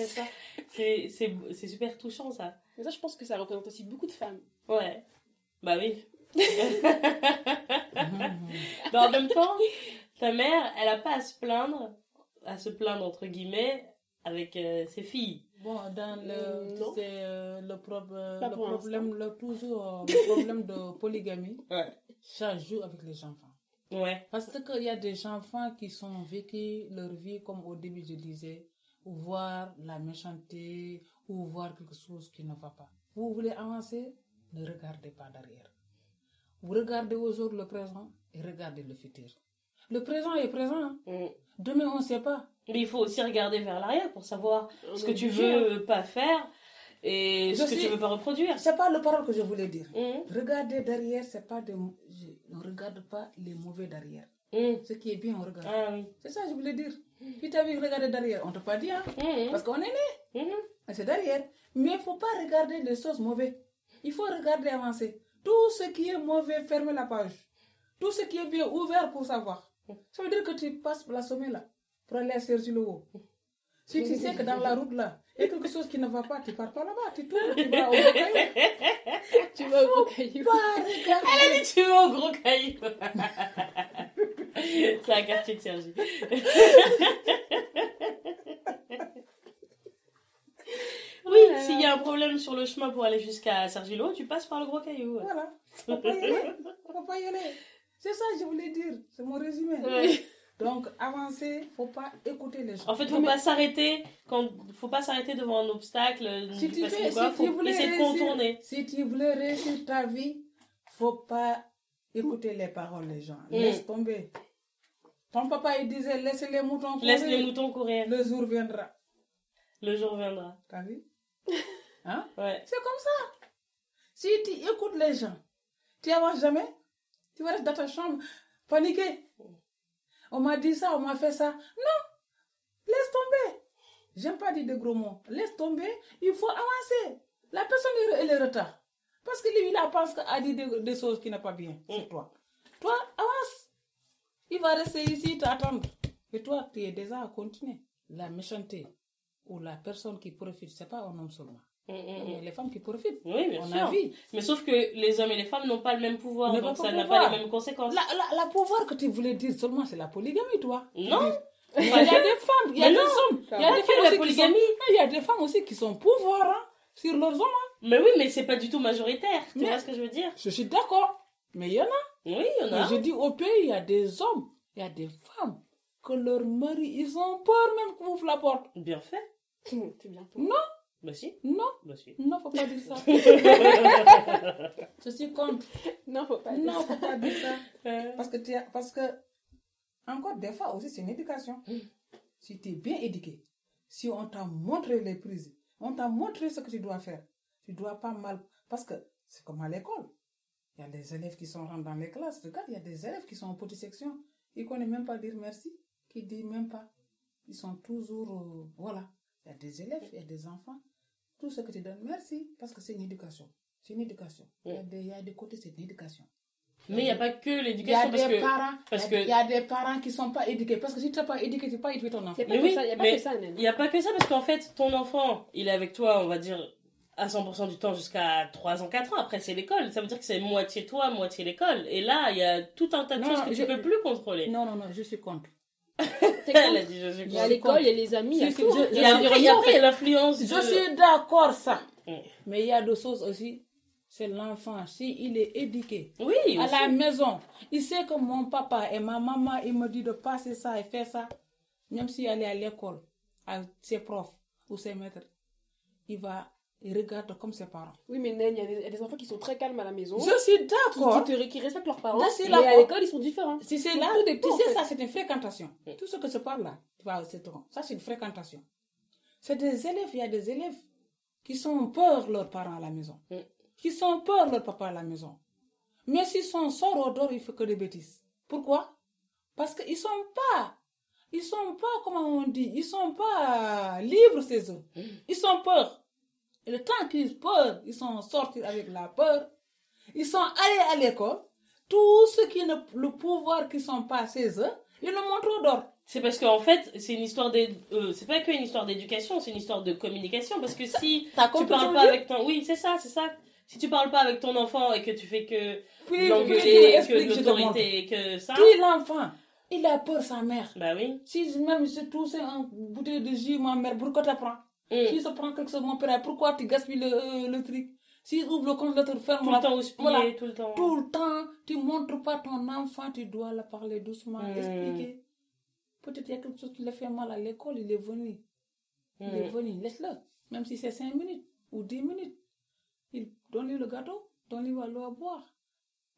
c'est c'est super touchant ça Mais ça, je pense que ça représente aussi beaucoup de femmes. ouais bah oui. Mais [LAUGHS] en même temps, ta mère, elle a pas à se plaindre, à se plaindre entre guillemets, avec euh, ses filles. Bon, dans le, Mm, non. c'est euh, le, prob- euh, le problème, le, toujours euh, le problème de polygamie, [LAUGHS] Ouais. ça joue avec les enfants. Ouais. Parce qu'il y a des enfants qui sont vécu leur vie, comme au début je disais, ou voir la méchanceté, ou voir quelque chose qui ne va pas. Vous voulez avancer, ne regardez pas derrière. Vous regardez aujourd'hui le présent et regardez le futur. Le présent est présent. hein. Mm. Demain, on ne sait pas. Mais il faut aussi regarder vers l'arrière pour savoir On ce que tu obligé, hein. veux pas faire et Je ce que sais. tu veux pas reproduire. C'est pas le parole que je voulais dire. Mm. Regardez derrière, c'est pas de, je ne regarde pas les mauvais derrière. Mm. Ce qui est bien, on regarde. Ah oui. C'est ça que je voulais dire. Si tu as vu regarder derrière, on ne t'a pas dit, hein. Mm. Parce qu'on est né. Mhm. Et C'est derrière. Mais il ne faut pas regarder les choses mauvaises. Il faut regarder avancer. Tout ce qui est mauvais, fermez la page. Tout ce qui est bien, ouvert pour savoir. Ça veut dire que tu passes la sommet là, pour aller chercher le haut. Si tu sais que dans la route là, il y a quelque chose qui ne va pas, tu pars pas là-bas, tu tournes, tu vas au caillou. [LAUGHS] Tu vas au gros caillou. Elle a dit tu vas au gros caillou. [LAUGHS] C'est un quartier de Sergi. [LAUGHS] Oui, s'il y a un problème sur le chemin pour aller jusqu'à Sergilo, tu passes par le gros caillou. Voilà. Faut pas y aller. Faut pas y aller. C'est ça que je voulais dire. C'est mon résumé. Ouais. Donc, avancer, faut pas écouter les gens. En fait, faut pas s'arrêter quand, faut pas s'arrêter devant un obstacle, si du tu, quoi, si tu voulais essayer de réussir, contourner. si tu voulais réussir ta vie, faut pas écouter les paroles des gens. Mm. Laisse tomber. Ton papa, il disait, laisse les moutons courir. Laisse les moutons courir. Le jour viendra. Le jour viendra. T'as vu? [LAUGHS] Hein? Ouais. C'est comme ça. Si tu écoutes les gens, tu avances jamais. Tu vas rester dans ta chambre, paniqué. On m'a dit ça, on m'a fait ça. Non, laisse tomber. J'aime pas dire de gros mots. Laisse tomber, il faut avancer. La personne, elle est en retard. Parce que lui, il a pense à dire des, des choses qui n'est pas bien sur Mm. toi. Toi, avance. Il va rester ici, t'attendre. Et toi, tu es déjà à continuer. La méchanceté ou la personne qui profite, c'est pas un homme seulement. Les femmes qui profitent. Oui, bien On sûr. a vu. Mais sauf que les hommes et les femmes n'ont pas le même pouvoir, donc pas ça n'a pas les mêmes conséquences. La, la, la pouvoir que tu voulais dire seulement, c'est la polygamie, toi. Non. [LAUGHS] Il y a des femmes, il y a Mais des non. hommes. Il y a des femmes aussi qui sont, il y a des femmes aussi qui sont pouvoir hein, sur leurs hommes. hein. Mais oui, mais c'est pas du tout majoritaire. Tu Mais- vois ce que je veux dire? Je suis d'accord. Mais il y en a. Oui, il y en Mais a. je dis au pays, il y a des hommes, il y a des femmes que leurs maris, ils ont peur même qu'on ouvre la porte. Bien fait. C'est bien. Non, Bah si. Non, Bah si. non, faut pas dire ça. Je suis contre. Non, faut pas dire Non, ça. faut pas dire ça. Euh, Parce que, tu as- parce que, encore des fois aussi, c'est une éducation. Si tu es bien éduqué, si on t'a montré les prises, on t'a montré ce que tu dois faire, tu dois pas mal. Parce que c'est comme à l'école. Il y a des élèves qui sont rentrés dans les classes. Regarde, il y a des élèves qui sont en petite section. Ils ne connaissent même pas dire merci. Qui disent même pas. Ils sont toujours. euh, voilà. Il y a des élèves, il y a des enfants. Tout ce que tu donnes, merci. Parce que c'est une éducation. C'est une éducation. Il, y a des, il y a des côtés, c'est une éducation. Mais il n'y a pas que Il y a l'éducation parce des que. parents, parce il y a- que- il y a des parents qui sont pas éduqués. Parce que si tu n'es pas éduqué, tu n'es pas éduqué ton enfant. Il n'y a pas Mais que oui, ça, il y a pas que ça. Il n'y a pas que ça parce qu'en fait, ton enfant, il est avec toi, on va dire, à 100% du temps jusqu'à 3 ans, 4 ans. Après, c'est l'école. Ça veut dire que c'est moitié toi, moitié l'école. Et là, il y a tout un tas de Non, choses que je- tu peux plus contrôler. Non, non, non, je suis contre. Elle a dit, je suis Il y a l'école, il y a les amis, il y a Si, si, tout. il y a l'influence. Je suis d'accord, ça. Mm. Mais il y a d'autres choses aussi. C'est l'enfant. Si il est éduqué Oui, à la maison, il sait que mon papa et ma maman, ils me disent de passer ça et faire ça. Même s'il est à l'école, à ses profs ou ses maîtres, il va, il regarde comme ses parents. Oui, mais Naine, il y, a des- enfants qui sont très calmes à la maison. Je suis Qui, d'accord. qui, te- qui respectent leurs parents. Suis mais à d'accord. l'école, ils sont différents. Si c'est là, tu sais, ça c'est une fréquentation. Tout ce que je parle là, tu vois, c'est. Ça c'est une fréquentation. C'est des élèves, il y a des élèves qui sont peur leurs parents à la maison. Mm. Qui sont peur leur papa à la maison. Mais s'ils sont sorts au dehors, ils font que des bêtises. Pourquoi? Parce qu'ils sont pas, ils sont pas, comment on dit, ils sont pas libres, ces eux. Ils sont peur. Et le temps qu'ils peur, ils sont sortis avec la peur. Ils sont allés à l'école. Tout ce qui ne, le pouvoir qui sont passés eux, ils le montrent dehors. C'est parce qu'en fait, c'est une histoire d'éd- euh, c'est pas que une histoire d'éducation, c'est une histoire de communication. Parce que si tu parles pas avec ton, oui, c'est ça, c'est ça. Si tu parles pas avec ton enfant et que tu fais que puis, l'engueuler, que l'autorité, et que ça, Puis l'enfant, il a peur de sa mère. bah oui. Si même je touche un bouteille de jus, ma mère, pourquoi tu prends Mm. Si je prends quelque chose, mon père, pourquoi tu gaspilles le, euh, le truc? Si ouvre le congélateur, ferme Tout la le temps Voilà. tout le temps. Tout le temps, tu montres pas ton enfant, tu dois le parler doucement, Mm. expliquer. Peut-être qu'il y a quelque chose qui lui fait mal à l'école, il est venu. Il est Mm. venu, laisse-le. Même si c'est 5 minutes ou 10 minutes. Il donne-lui le gâteau, donne-lui l'eau à boire.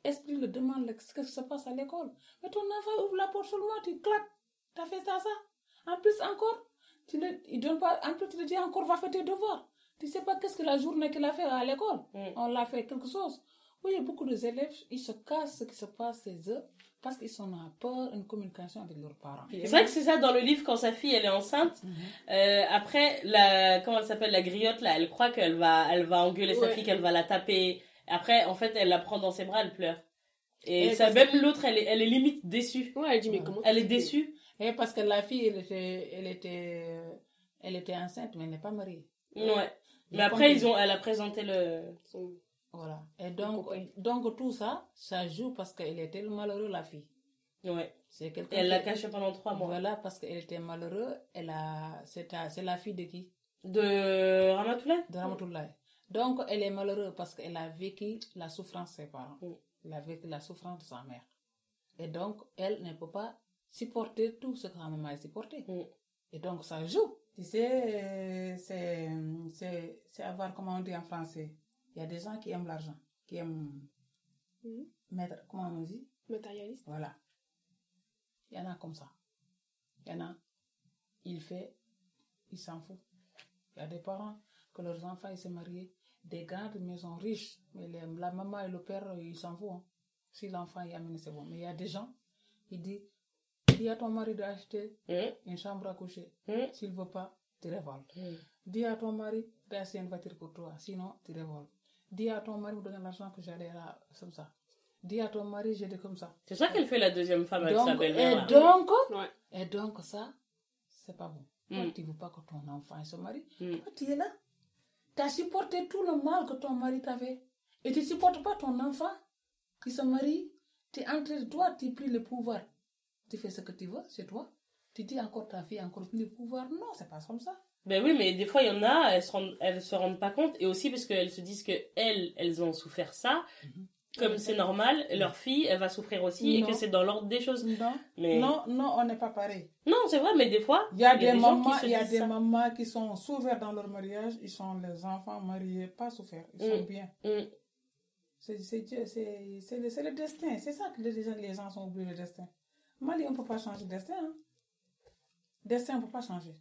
Explique-le, demande ce que se passe à l'école. Mais ton enfant ouvre la porte seulement, tu claques. Tu as fait ça, ça? En plus, encore, tu le, il donne pas, en plus, tu le dis encore, va faire tes devoirs. Tu sais pas qu'est-ce que la journée qu'il a fait à l'école. Mm. On l'a fait quelque chose. Oui, il y a beaucoup d'élèves, ils se cassent ce qui se passe chez eux parce qu'ils sont en peur, une communication avec leurs parents. C'est vrai que c'est ça dans le livre quand sa fille elle est enceinte. Mhm. euh, après la comment elle s'appelle la griotte là, elle croit qu'elle va elle va engueuler sa fille, qu'elle va la taper. Après en fait elle la prend dans ses bras, elle pleure. Et, Et ça parce même l'autre elle est elle est limite déçue. Ouais, elle dit, mais Ouais. comment Elle est déçue. Et parce que la fille, elle était, elle était, elle était enceinte, mais elle n'est pas mariée. Ouais. Mais après ils ont elle a présenté le Son- Voilà. Et donc, donc tout ça, ça joue parce qu'elle était malheureuse, la fille. ouais. C'est quelqu'un. elle l'a qui- caché pendant trois mois. Voilà, parce qu'elle était malheureuse. Elle a, c'est à- c'est la fille de qui? De Ramatoulaye De Ramatoulaye. Donc, elle est malheureuse parce qu'elle a vécu la souffrance de ses parents. Mm. Elle a vécu la souffrance de sa mère. Et donc, elle ne peut pas supporter tout ce que maman a supporté. Mm. Et donc, ça joue. Tu sais, c'est, avoir, comment on dit en français, il y a des gens qui aiment l'argent, qui aiment Mhm. mettre, comment on dit? Matérialiste. Voilà. Il y en a comme ça. Il y en a, il fait, il s'en fout. Il y a des parents que leurs enfants ils se marient, des grandes maisons riches, mais les- la maman et le père, ils s'en foutent. hein. Si l'enfant y amène, c'est bon. Mais il y a des gens, ils disent, dis à ton mari d'acheter Hum, une chambre à coucher. hum, S'il ne veut pas, tu révoltes. hum. Dis à ton mari d'acheter une voiture pour toi, sinon tu révoltes. Dis à ton mari de donner l'argent que j'allais là, comme ça. Dis à ton mari, j'ai dit comme ça. C'est ça qu'elle fait la deuxième femme avec sa belle-mère. et là. donc, Ouais. et donc ça, c'est pas bon. Mm. tu veux pas que ton enfant se marie. Mm. Toi, tu es là. Tu as supporté tout le mal que ton mari t'avait. Et tu supportes pas ton enfant qui se marie. Tu es entre toi, tu pris le pouvoir. Tu fais ce que tu veux, c'est toi. Tu dis encore ta fille, encore plus le pouvoir. Non, c'est pas comme ça. Ben oui, mais des fois, il y en a, elles se rendent, elles se rendent pas compte. Et aussi parce qu'elles se disent que elles, elles ont souffert ça. Mhm. comme c'est normal, leur fille, elle va souffrir aussi et que c'est dans l'ordre des choses. Non, Mais non, non, on n'est pas pareil. non, c'est vrai, mais des fois, Il y a il y a des mamans, il y a des ça. mamans qui sont souffert dans leur mariage, ils sont les enfants mariés, pas souffert, ils sont Mm. bien. Mm. C'est c'est Dieu, c'est c'est le, le destin. C'est ça que les gens, les gens sont oubliés le destin. Mali, on ne peut pas changer le destin. Hein. Destin, on ne peut pas changer.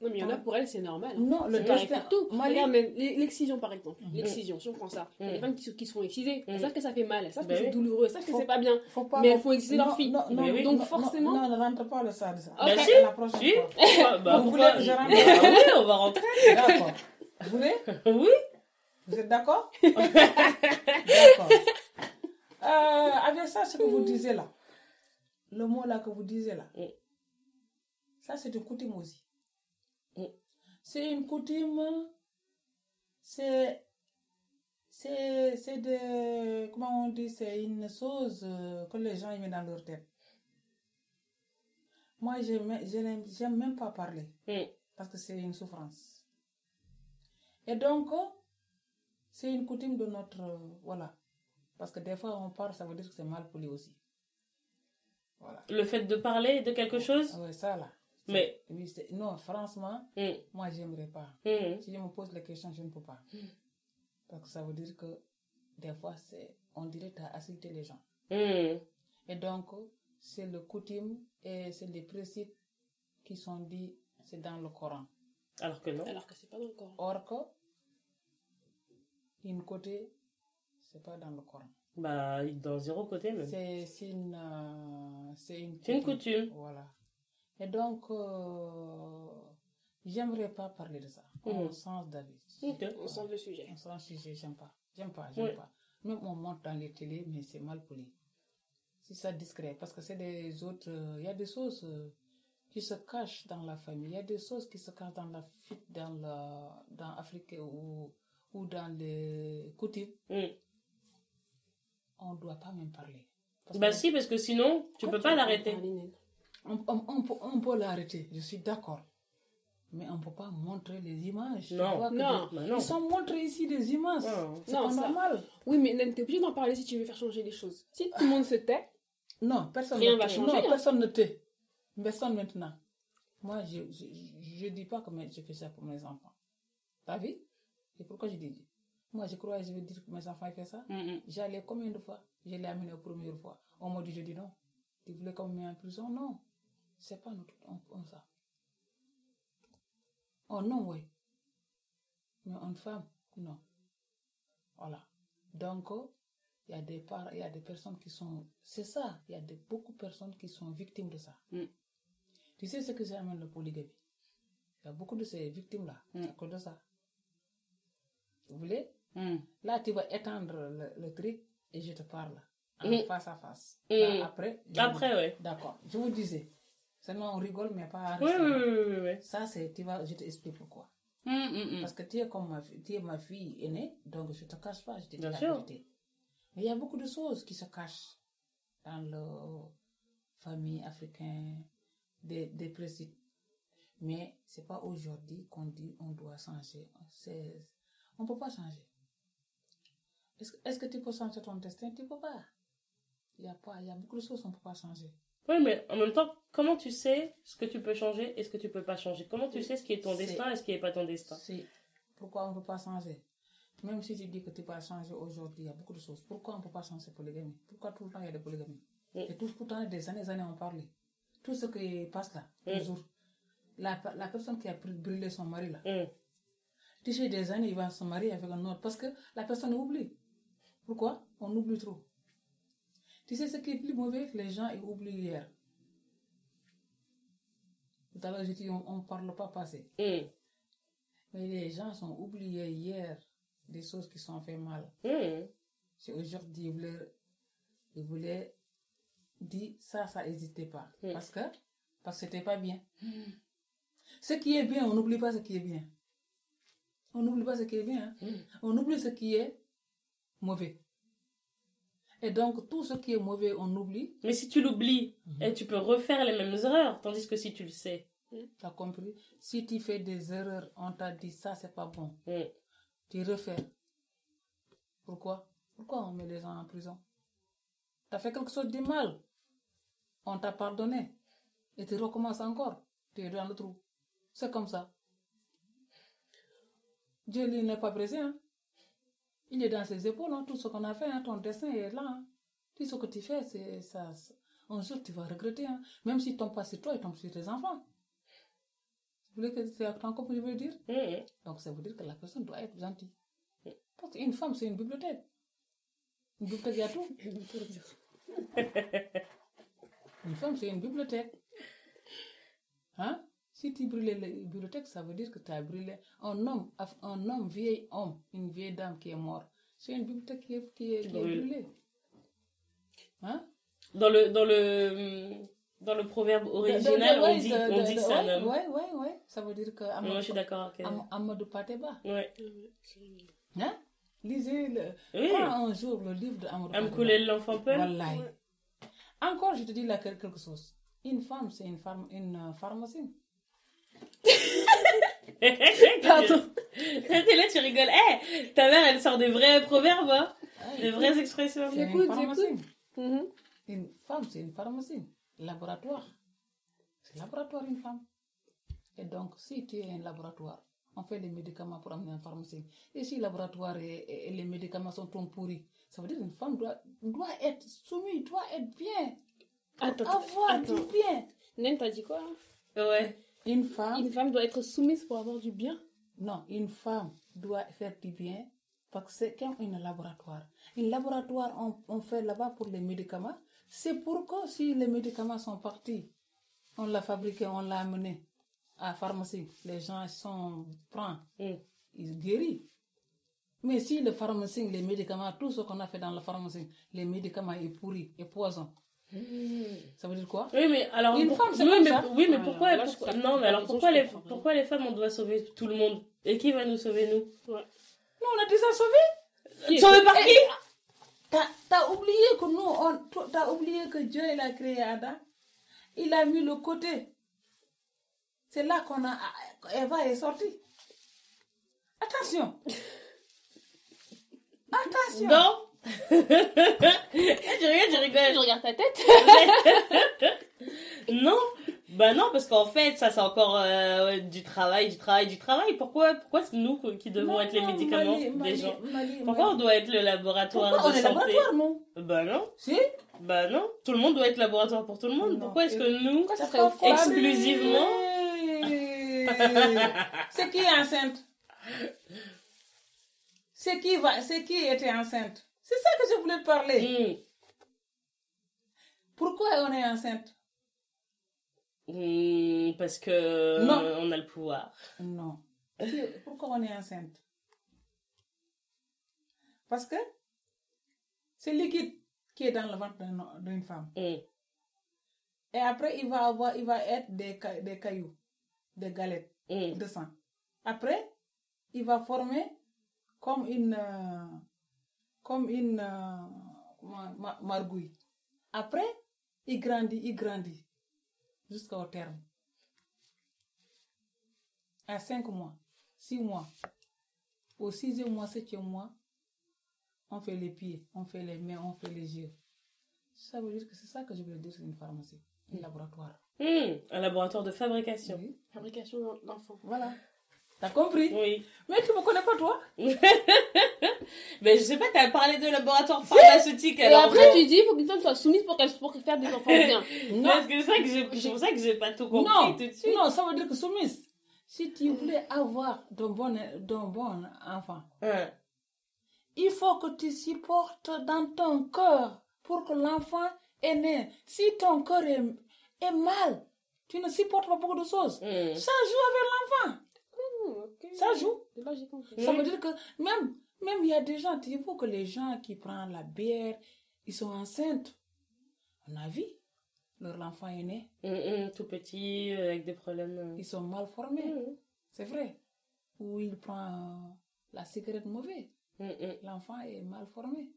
Non, mais il y en a pour elles, c'est normal. hein. Non, le C'est destin. tout. Mali, Regarde, même l'excision par exemple. Mhm. L'excision, si on prend ça. Il y a Mhm. des femmes qui, se- qui se font exciser. Elles Mhm. savent que ça fait mal, elles savent Ben que c'est oui. douloureux, elles savent que c'est pas bien. faut pas. Mais elles font leur non, fille. Non, non, Mais oui. Donc forcément- Non, ne rentre pas le ça de ça. Si, La prochaine si. fois. Pourquoi Bah, Vous voulez que je rentre? Bah oui, on va rentrer. D'accord. Vous voulez? [LAUGHS] Oui. Vous êtes D'accord? [LAUGHS] Euh, avec ça, ce que vous disiez là, le mot là que vous disiez là, Mm. ça c'est une coutume aussi. Mm. C'est une coutume, c'est. C'est c'est de. Comment on dit C'est une chose euh, que les gens mettent dans leur tête. Moi, je je n'aime- j'aime même pas parler Mm. parce que c'est une souffrance. Et donc, c'est une coutume de notre... euh, voilà. Parce que des fois, on parle, ça veut dire que c'est mal poli aussi. Voilà. Le fait de parler de quelque chose? Ah ouais, ça là. Mais- Oui, non, franchement, Mm. moi, j'aimerais pas. Mm. Si je me pose la question, je ne peux pas. Parce que ça veut dire que des fois, c'est, on dirait que tu as insulté les gens. Mm. Et donc, c'est le coutume et c'est les préceptes qui sont dits, c'est dans le Coran. Alors que non. Alors que c'est pas dans le corps. Or que, d'une côté, c'est pas dans le Coran. Bah, dans zéro côté même. C'est c'est une, euh, c'est une, coutume. Voilà. Et donc, euh, j'aimerais pas parler de ça. On Mhm. change d'avis. Ok. On sent le sujet. On change de sujet, j'aime pas. J'aime pas, j'aime pas. Même on monte dans les télés, mais c'est mal poli. C'est ça discret. Parce que c'est des autres. euh, Il y a des choses euh, qui se cachent dans la famille. Il y a des choses qui se cachent dans la fuite, dans la, dans Afrique ou, ou dans les coutumes. Mm. On ne doit pas même parler. Parce Bah que- si, parce que sinon, tu Pourquoi peux pas l'arrêter. On, on- on peut, on peut l'arrêter, je suis d'accord. Mais on ne peut pas montrer les images. Tu Non. Non. des- Bah non. Ils sont montrés ici des images. Non. C'est pas ça- normal. Oui, mais Nen, t'es obligé d'en parler si tu veux faire changer les choses. Si tout le monde se tait, Non, personne Rien ne va tait. changer, Non, hein. personne ne tait. Personne maintenant. Moi, je ne dis pas que je fais ça pour mes enfants. T'as vu? Et pourquoi je dis Moi, je crois je vais dire que mes enfants ils font ça. Mm. J'allais combien de fois? Je l'ai amené la première fois. On m'a dit, je dis non. Tu voulais qu'on me mette en prison? Non. C'est pas notre. On, on ça. Oh non, oui. Mais une femme, non. Voilà. Donc, euh, il y a des par- y a des personnes qui sont. C'est ça. Il y a beaucoup de personnes qui sont victimes de ça. Mm. Tu sais ce que j'amène le polygamie Il y a beaucoup de ces victimes-là. Mm. à cause de ça. Vous voulez? Mm. Là, tu vas étendre le, le truc et je te parle en Mm. face à face. Là, après, ouais. D'accord. Je vous disais. Seulement, on rigole, mais pas Oui, oui, oui, oui, oui. Ça, c'est, tu vas, je t'explique pourquoi. Mm, mm, mm. Parce que tu es comme ma, tu es ma fille aînée, donc je te cache pas, je te dis Bien la sûr. vérité. Mais il y a beaucoup de choses qui se cachent dans la famille africaine, des, des principes. Mais c'est pas aujourd'hui qu'on dit on doit changer. On peut pas changer. Est-ce, que- tu peux changer ton destin? Tu peux pas. Il y a pas, il y a beaucoup de choses qu'on peut pas changer. Oui, mais en même temps, comment tu sais ce que tu peux changer et ce que tu peux pas changer? Comment tu sais ce qui est ton destin et ce qui est pas ton destin? C'est pourquoi on ne peut pas changer. Même si tu dis que tu peux changer aujourd'hui, il y a beaucoup de choses. Pourquoi on ne peut pas changer polygamie Pourquoi tout le temps il y a des polygamies Mm. Et tout, temps, des années, des années, on parle. Tout ce qui passe là, Mm. toujours. La, la personne qui a brû- brûlé son mari là, Mm. tu sais, des années, il va se marier avec un autre parce que la personne oublie. Pourquoi? On oublie trop. Tu sais ce qui est plus mauvais Les gens ils oublient hier? Tout à l'heure, j'ai dit, on ne parle pas passé. Mm. Mais les gens sont oubliés hier des choses qui sont fait mal. Mm. C'est aujourd'hui, ils voulaient, ils voulaient dire ça, ça n'hésitait pas. Mm. Parce que parce que c'était pas bien. Ce qui est bien, on n'oublie pas ce qui est bien. On n'oublie pas ce qui est bien. hein. Mm. On oublie ce qui est mauvais. Et donc, tout ce qui est mauvais, on oublie. Mais si tu l'oublies, Mhm. eh, tu peux refaire les mêmes erreurs, tandis que si tu le sais. Tu as compris? Si tu fais des erreurs, on t'a dit ça, c'est pas bon. Mm. Tu refais. Pourquoi? Pourquoi on met les gens en prison? Tu as fait quelque chose de mal. On t'a pardonné. Et tu recommences encore. Tu es dans le trou. C'est comme ça. Dieu, lui, n'est pas pressé. Hein? Il est dans ses épaules. Hein? Tout ce qu'on a fait, hein? ton destin est là. Hein? Tout ce que tu fais, c'est ça. Un jour, tu vas regretter. Hein? Même s'il tombe pas sur toi, il tombe sur tes enfants. Vous voulez que c'est encore je veux dire? Mhm. donc, ça veut dire que la personne doit être gentille. Parce qu'une femme, c'est une bibliothèque. Une bibliothèque, il y a tout. Une femme, c'est une bibliothèque. Hein? Si tu brûles la bibliothèque, ça veut dire que tu as brûlé un homme, un homme, vieil homme, une vieille dame qui est morte. C'est une bibliothèque qui est, qui est, qui est Brûle. brûlée. Hein? Dans le, dans le, dans le proverbe original, De- de- on dit, on dit que c'est un homme. Ouais, ouais, ouais. Ça veut dire que Moi, je suis d'accord. Am- Amadou Pateba. Ouais. Hein? Lisez le, Oui. un jour le livre d'Amadou Am Pateba. l'enfant Peul. Wallahi. Encore, je te dis là quel- quelque chose. Une femme, c'est une, une euh, pharmacie. [LAUGHS] Pardon. T'es là, tu rigoles. Eh, ta mère, elle sort des vrais proverbes, hein. Des vraies expressions. J'écoute, pharmacie. Mhm. Une femme, c'est une pharmacie. Laboratoire. C'est laboratoire, une femme. Et donc, si tu es un laboratoire, on fait les médicaments pour amener en pharmacie. Et si le laboratoire et, et- et les médicaments sont trop pourris, ça veut dire qu'une femme doit, doit être soumise, doit être bien, Attends, avoir attends. du bien. Nen, t'as dit quoi là Ouais. Une femme, Une femme doit être soumise pour avoir du bien. Non, une femme doit faire du bien parce que c'est comme un laboratoire. Un laboratoire, on, on fait là-bas pour les médicaments. C'est pour que si les médicaments sont partis, on l'a fabriqué, on l'a amené à la pharmacie. Les gens sont prennent, Mm. ils guérissent. Mais si le pharmacien, les médicaments, tout ce qu'on a fait dans la pharmacie, les médicaments est pourri, est poison. Ça veut dire quoi? Oui, mais alors. Une pour- femme, c'est oui, comme mais, ça. oui, mais Ouais, pourquoi, alors là, pourquoi-. Non, mais alors pourquoi les, pourquoi les femmes, on doit sauver tout le monde? Et qui va nous sauver, nous? Nous, on a déjà sauvé. Sauver par qui T'as t'as oublié que nous, on, t'as oublié que Dieu, il a créé Adam? Il a mis le côté. C'est là qu'on a, Eva est sortie. Attention. [LAUGHS] Attention. Non Je regarde, je Je rigole. regarde ta tête. [LAUGHS] Non Bah non, parce qu'en fait, ça c'est encore euh, du travail, du travail, du travail. Pourquoi, pourquoi c'est nous qui devons Non, être les non, médicaments Mali, des Mali, gens Mali, Pourquoi on doit être le laboratoire Pourquoi on de est santé laboratoire, nous Bah non, Si bah non. Tout le monde doit être laboratoire pour tout le monde. Non. Pourquoi est-ce que nous ça serait exclusivement [LAUGHS] C'est qui est enceinte C'est qui, va, c'est qui était enceinte C'est ça que je voulais parler. Hmm. Pourquoi on est enceinte? Hmm, Parce que Non. euh, on a le pouvoir. Non. Pourquoi on est enceinte? Parce que c'est liquide qui est dans le ventre d'un- d'une femme. Hmm. Et après, il va avoir, il va être des, ca- des cailloux, des galettes de sang. Après, il va former comme une, euh, comme une euh, ma- ma- margouille. Après, il grandit, il grandit jusqu'au terme. À cinq mois, six mois, au sixième mois, septième mois, on fait les pieds, on fait les mains, on fait les yeux. Ça veut dire que c'est ça que je veux dire, c'est une pharmacie, un laboratoire. Hmm. Un laboratoire de fabrication. Oui, Fabrication d'enfants. voilà. T'as compris? Oui. Mais tu me connais pas, toi [LAUGHS] Mais je sais pas, t'as parlé de laboratoire pharmaceutique Et alors. après, tu dis, il faut qu'une femme soit soumise pour qu'elle pour faire des enfants bien. [LAUGHS] Parce que c'est pour ça que j'ai pas tout compris non, tout de suite. non, ça veut dire que soumise. Si tu voulais avoir d'un bon, d'un bon enfant, Hein. il faut que tu supportes dans ton cœur pour que l'enfant est né. Si ton cœur est, est mal, tu ne supportes pas beaucoup de choses. Hmm. Ça joue avec l'enfant. Ça joue. Là, j'ai compris. Ça veut dire que même, même il y a des gens, tu vois que les gens qui prennent la bière, ils sont enceintes. On a vu, leur enfant est né, Hmm, hmm, tout petit, euh, avec des problèmes. euh. ils sont mal formés. Hmm. C'est vrai. Ou il prend la cigarette mauvaise. Hmm. L'enfant est mal formé.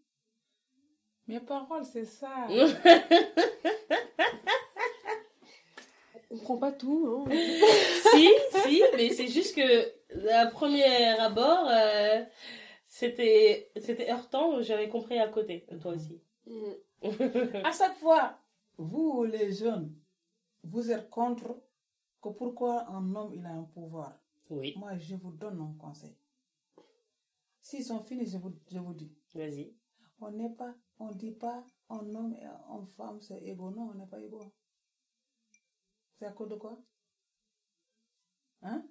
Mes paroles, c'est ça. [LAUGHS] On comprend pas tout. Hein. si, si, mais c'est juste que à premier abord, euh, C'était, c'était heurtant, j'avais compris à côté, toi aussi. Mhm. [LAUGHS] À chaque fois, vous, les jeunes, vous êtes contre que pourquoi un homme il a un pouvoir? oui, Moi, je vous donne un conseil. S'ils sont finis, je vous, je vous dis. vas-y. On n'est pas, on dit pas un homme et une femme c'est égaux. Non, on n'est pas égaux. C'est à cause de quoi? Hein?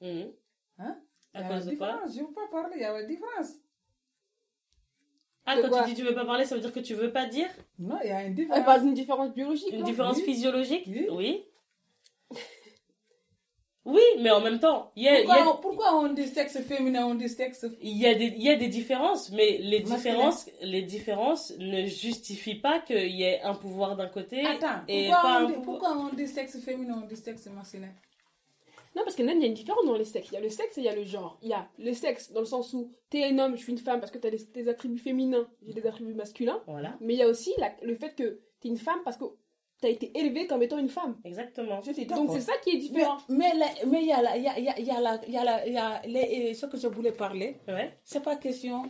Mhm. Hein? À Il y a cause une de quoi? différence. Je ne veux pas parler, il y a une différence. Ah, De quand quoi? tu dis tu veux pas parler, ça veut dire que tu veux pas dire? Non, il y a une différence. parle d'une différence biologique. Une non? différence Oui. physiologique? Oui. Oui. Oui, mais en même temps, il y a, y Pourquoi, a- on, pourquoi on dit sexe féminin, on dit sexe il y a des, il y a des différences, mais les différences, les différences ne justifient pas qu'il y ait un pouvoir d'un côté Attends, et pourquoi, pas on un dit, pouvoir. pourquoi on dit sexe féminin, on dit sexe masculin? Non, parce que même il y a une différence dans les sexes. Il y a le sexe et il y a le genre. Il y a le sexe dans le sens où t'es un homme, je suis une femme parce que t'as des, des attributs féminins, j'ai des attributs masculins. Voilà, Mais il y a aussi la- le fait que t'es une femme parce que t'as été élevée comme étant une femme. exactement. Donc c'est ça qui est différent. mais il y a la- il y a, il y a, il y a la- il y a la- il y a les- ce que je voulais parler. Ouais. C'est pas question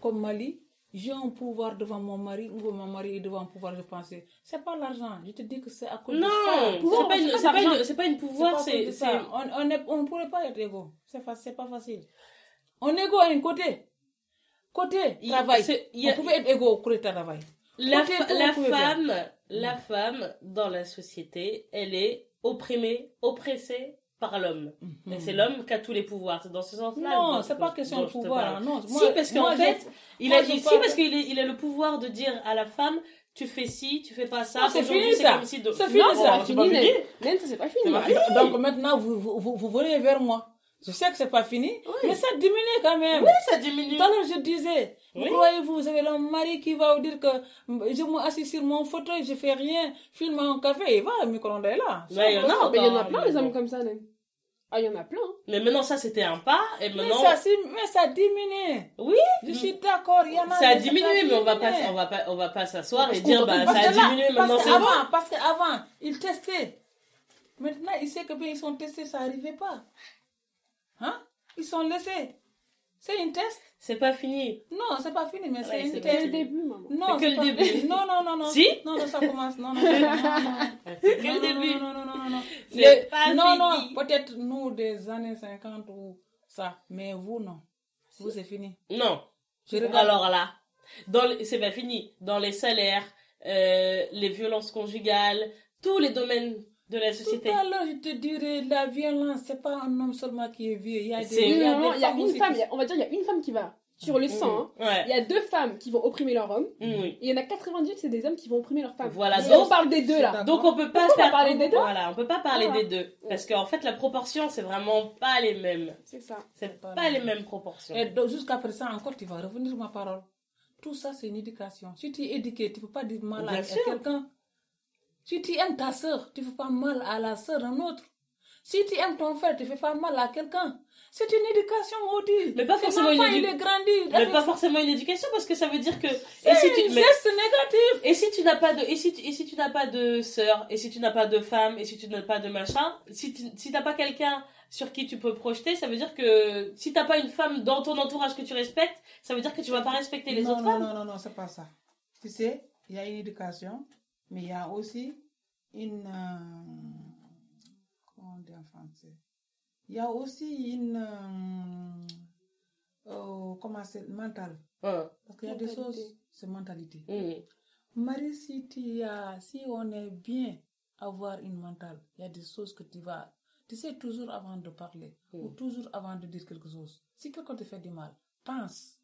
comme Mali. J'ai un pouvoir devant mon mari ou mon mari est devant un pouvoir, je pensais. C'est pas l'argent. Je te dis que c'est à cause de Non, ça. Pouvoir, c'est pas une, c'est pas pas pas une pouvoir, c'est. On on est- on ne pourrait pas être égaux. C'est pas facile. On est égaux à un côté. Côté Il- travail. il y a- on pouvait être égaux au côté travail. La, Côté la femme, la femme dans la société, elle est opprimée, oppressée par l'homme. Et c'est l'homme qui a tous les pouvoirs. C'est dans ce sens-là. Non, c'est pas question de pouvoir. Non, si, parce qu'en fait, il moi, a, si, parce qu'il il a le pouvoir de dire à la femme, tu fais ci, tu fais pas ça. C'est fini, ça. comme si de- C'est fini, Non, ça. c'est C'est pas fini, c'est pas fini. C'est. Donc maintenant, vous, vous, vous, vous venez vers moi. Je sais que c'est pas fini, mais ça diminue quand même. Oui, ça diminue. Tout à l'heure, je disais, Oui. vous croyez-vous, vous avez un mari qui va vous dire que je m'assis sur mon fauteuil, je fais rien, filme un café, il va, le micro-ondes est là. A Non, mais il y en a plein mais les hommes comme ça, Nen. Ah, il y en a plein. Mais maintenant, ça, c'était un pas. Et Mais maintenant, ça, c'est- mais ça diminue. oui, Je suis d'accord, il y en a. ça a mais diminué, mais on va pas, on va pas, on va pas s'asseoir Parce et dire, bah, Parce ça a diminué, parce maintenant que c'est bon. avant, parce qu'avant, ils testaient. Maintenant, ils savent que bien ils sont testés, ça n'arrivait pas. Hein? Ils sont laissés. C'est une test? C'est pas fini. Non, c'est pas fini, mais Ouais, c'est une c'est C'est le test. début, maman. Non, que le pas- début. Non, non, non, non. Si? Non, non, ça commence. Non, non, non, non, non. C'est que Non, le non, début. Non, non, non, non, non. C'est Les- pas non, fini. non, peut-être nous des années 50 ou ça, mais vous, non. Vous, c'est fini. Non. Je regarde. Alors là, dans les- c'est pas fini. Dans les salaires, euh, les violences conjugales, tous les domaines de la société. Tout à l'heure, je te dirais, la violence, c'est pas un homme seulement qui est vieux. Il y a des, il y a des il y a une aussi femme, on va dire, il y a une femme qui va sur le sang. hein. Ouais. Il y a deux femmes qui vont opprimer leur homme. Mm. Et il y en a 98, c'est des hommes qui vont opprimer leur femme. Voilà, Et donc- on parle des deux là. Donc on peut pas faire parler des deux? Voilà, on peut pas parler Voilà. des deux parce qu'en fait la proportion c'est vraiment pas les mêmes. C'est ça. C'est pas pas les mêmes proportions. Et donc, jusqu'à présent, encore, tu vas revenir sur ma parole. Tout ça, c'est une éducation. Si tu es éduqué, tu ne peux pas dire mal à quelqu'un. Si tu aimes ta soeur, tu ne fais pas mal à la soeur d'un autre. Si tu aimes ton frère, tu ne fais pas mal à quelqu'un. C'est une éducation maudite. Mais pas forcément une enfant, édu- il est grandi. Mais avec- pas forcément une éducation parce que ça veut dire que et C'est si un tu mais- geste négatif. et si tu n'as pas de et si tu, et si tu n'as pas de sœur et si tu n'as pas de femme et si tu n'as pas de machin si tu si t'as pas quelqu'un sur qui tu peux projeter ça veut dire que si t'as pas une femme dans ton entourage que tu respectes ça veut dire que tu vas pas respecter les non, autres non, femmes non, non, non, c'est pas ça. Tu sais, il y a une éducation, mais il y a aussi une. euh, comment on dit en français? Il y a aussi une. euh, euh, comment c'est Mentale. Hein. Parce qu'il y a des choses, c'est mentalité. Mm. Marie, si, tu as, si on est bien avoir une mentale, il y a des choses que tu vas. Tu sais, toujours avant de parler, ou Mm. toujours avant de dire quelque chose. Si quelqu'un te fait du mal, pense.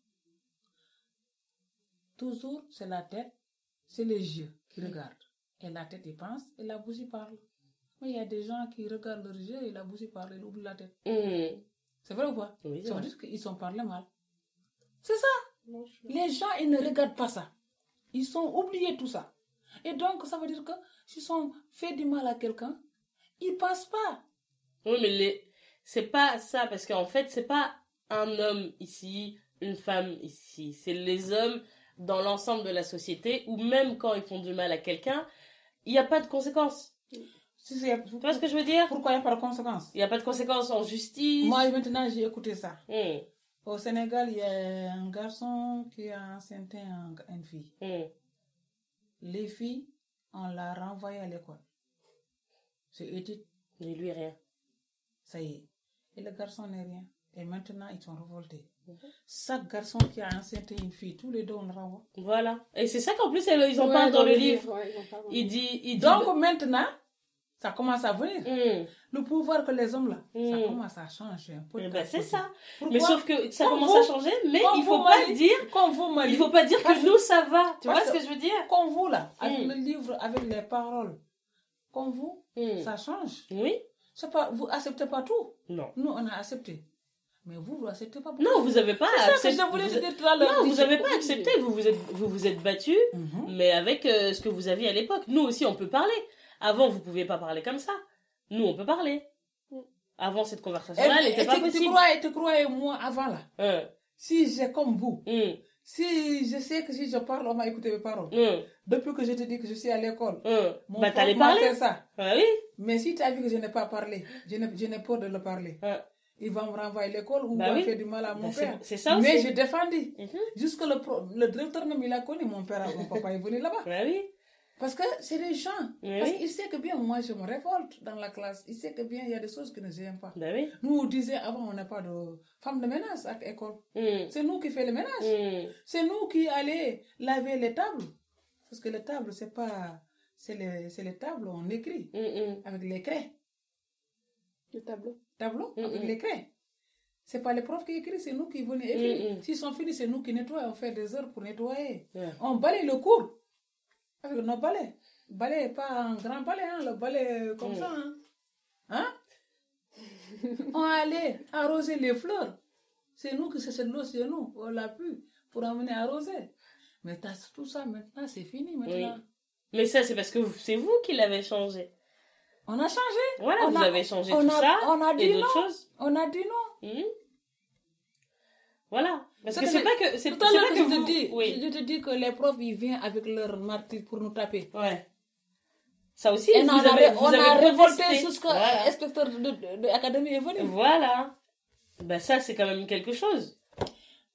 Toujours, c'est la tête, c'est les yeux qui regardent. Et la tête, il pense, et la bouche, il parle. Mais il y a des gens qui regardent leurs yeux et la bouche, il parle, ils oublient la tête. Mm. C'est vrai ou pas? Oui, c'est Ça veut dire qu'ils sont parlé mal. C'est ça. Les gens, ils ne regardent pas ça. Ils sont oubliés tout ça. Et donc, ça veut dire que s'ils ont fait du mal à quelqu'un, ils passent pas. Oui, mais les... c'est pas ça, parce qu'en fait, c'est pas un homme ici, une femme ici. C'est les hommes dans l'ensemble de la société, ou même quand ils font du mal à quelqu'un, il n'y a pas de conséquences. Si c'est- Tu vois ce que je veux dire? Pourquoi il n'y a pas de conséquences? Il n'y a pas de conséquences en justice. Moi, maintenant, j'ai écouté ça. Hmm. Au Sénégal, il y a un garçon qui a enceinté un- une fille. Hmm. Les filles, on l'a renvoyé à l'école. C'est étude, Et lui, rien. ça y est. Et le garçon n'est rien. Et maintenant, ils sont révoltés. Chaque garçon qui a enceinté une fille, tous les deux, on le renvoie. Voilà. Et c'est ça qu'en plus, ils en Ouais, parlent dans le livre. ouais, ils Il dit, il dit. Donc maintenant, ça commence à venir. Hmm. Le pouvoir que les hommes là, ça Mm. commence à changer un peu. Eh ben, c'est ça. Pourquoi Mais sauf que ça Comme commence vous- à changer, mais il faut vous, pas Mali, dire, Comme vous, Mali. il faut pas dire Parce que nous ça va. Tu vois ce que je veux dire? Comme vous là, avec Mm. le livre, avec les paroles. Comme vous, Hmm. ça change. Oui? C'est pas, vous acceptez pas tout? Non. Nous, on a accepté. Mais vous, vous acceptez pas. Non, vous avez pas C'est ça que accepté. je voulais vous- dire tout à l'heure. Non, vous J'ai avez pas accepté. Vous vous êtes, vous vous êtes battu, Mhm. mais avec euh, ce que vous aviez à l'époque. Nous aussi, on peut parler. Avant, vous pouviez pas parler comme ça. Nous, on peut parler. Avant, cette Et, conversation-là, elle n'était pas tu, tu possible. crois, tu crois, et moi, avant là, Hein, si j'ai comme vous, hum, si je sais que si je parle, on va écouter mes paroles. hum, Depuis que je te dis que je suis à l'école, hum. mon Bah, t'allais m'a parler. ça. Ah oui? Mais si tu as vu que je n'ai pas parlé, je n'ai peur de le parler. Hein. Il va me renvoyer à l'école ou Bah va oui. faire du mal à mon Bah, père. c'est ça Mais j'ai défendu. Mhm. Jusque le, le directeur même, il a connu mon père, mon papa est venu là-bas. Bah oui. Parce que c'est des gens. Oui, Parce oui. qu'il sait que bien, moi, je me révolte dans la classe. Il sait que bien, il y a des choses que je n'aime pas. Bah oui. Nous, on disait avant, on n'a pas de femme de ménage à l'école. Hum, C'est nous qui faisons le ménage. hum. C'est nous qui allons laver les tables. Parce que les tables, c'est pas. C'est les, c'est les tables, on écrit hum. avec les craies. Le tableau. Tableau Mm, avec les craies. C'est pas les profs qui écrivent, c'est nous qui venons écrire. S'ils sont finis, c'est nous qui nettoyons. On fait des heures pour nettoyer. On balaye le cours avec nos balais. Balai, pas un grand balai, hein, le balai comme Mm. ça. Hein? Hein? [LAUGHS] on allait arroser les fleurs. C'est nous qui c'est l'eau chez nous. On l'a pu pour amener arroser. Mais tout ça maintenant, c'est fini maintenant. Mais ça, c'est parce que c'est vous qui l'avez changé. On a changé. Voilà, On vous a- avez changé on tout a- ça on a et dit d'autres choses. On a dit non. Mhm. Voilà. Parce Ce que c'est pas que c'est pas que je vous. te dis, Oui. je te dis que les profs, ils viennent avec leur martyr pour nous taper. Ouais. Ça aussi, Et vous on a, avez, ré- vous on a avez révolté jusqu'à Voilà. l'inspecteur de, de, de l'académie est venu. Voilà. Ben ça, c'est quand même quelque chose.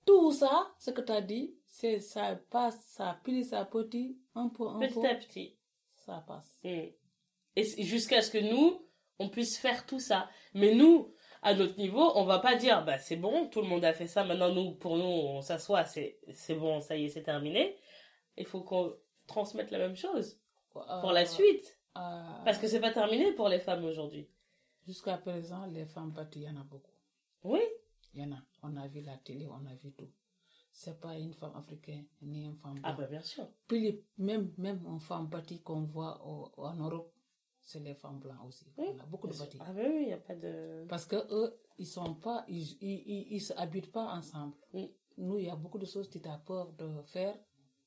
Tout ça, ce que tu as dit, c'est ça passe, ça plie, ça petit, un peu, un peu, Petit à petit. ça passe. Mm. Et jusqu'à ce que nous, on puisse faire tout ça. Mais nous, à notre niveau, on va pas dire, bah c'est bon, tout le monde a fait ça, maintenant nous, pour nous, on s'assoit, c'est c'est bon, ça y est, c'est terminé. Il faut qu'on transmette la même chose pour la Euh, suite. euh, Parce que c'est pas terminé pour les femmes aujourd'hui. Jusqu'à présent, les femmes battues, il y en a beaucoup. Oui. Il y en a. On a vu la télé, on a vu tout. C'est pas une femme africaine, ni une femme Ah blanche. bah bien sûr. Puis même, même une femme bâtie qu'on voit au- en Europe, c'est les femmes blanches aussi. Oui. On a beaucoup de bâtis. Ah bah oui, il n'y a pas de... Parce que eux, ils sont pas, ils, ils, ils, ils se habitent pas ensemble. Mm. Nous, il y a beaucoup de choses que tu as peur de faire.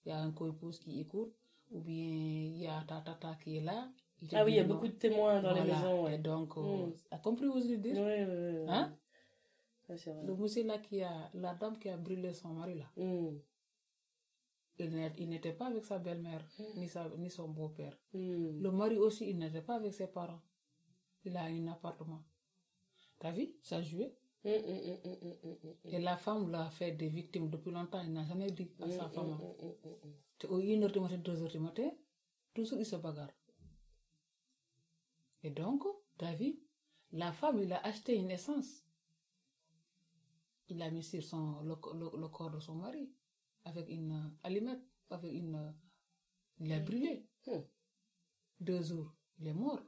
Il y a un co-épouse qui écoute, ou bien il y a ta tata qui est là. Ah oui, il y a non. beaucoup de témoins dans les Voilà. maisons. Et donc, euh, Mm. t'as compris où je veux dire? Oui, oui, oui. Hein? C'est vrai. Le monsieur là qui a, la dame qui a brûlé son mari là, Mm. Il n'était pas avec sa belle-mère, ni, sa, ni son beau-père. Mm. Le mari aussi, il n'était pas avec ses parents. Il a un appartement. T'as vu? Ça jouait. Mm, mm, mm, mm, mm, mm, mm. Et la femme l'a fait des victimes depuis longtemps. Il n'a jamais dit à sa Mm, femme. mm, mm, mm, mm. Au 1h du matin, 2h du matin, toujours il se bagarre. Et donc, t'as vu? La femme, il a acheté une essence. Il a mis sur son, le, le- le corps de son mari avec une allumette, avec une. il a brûlé. Hmm. Deux jours, il est mort.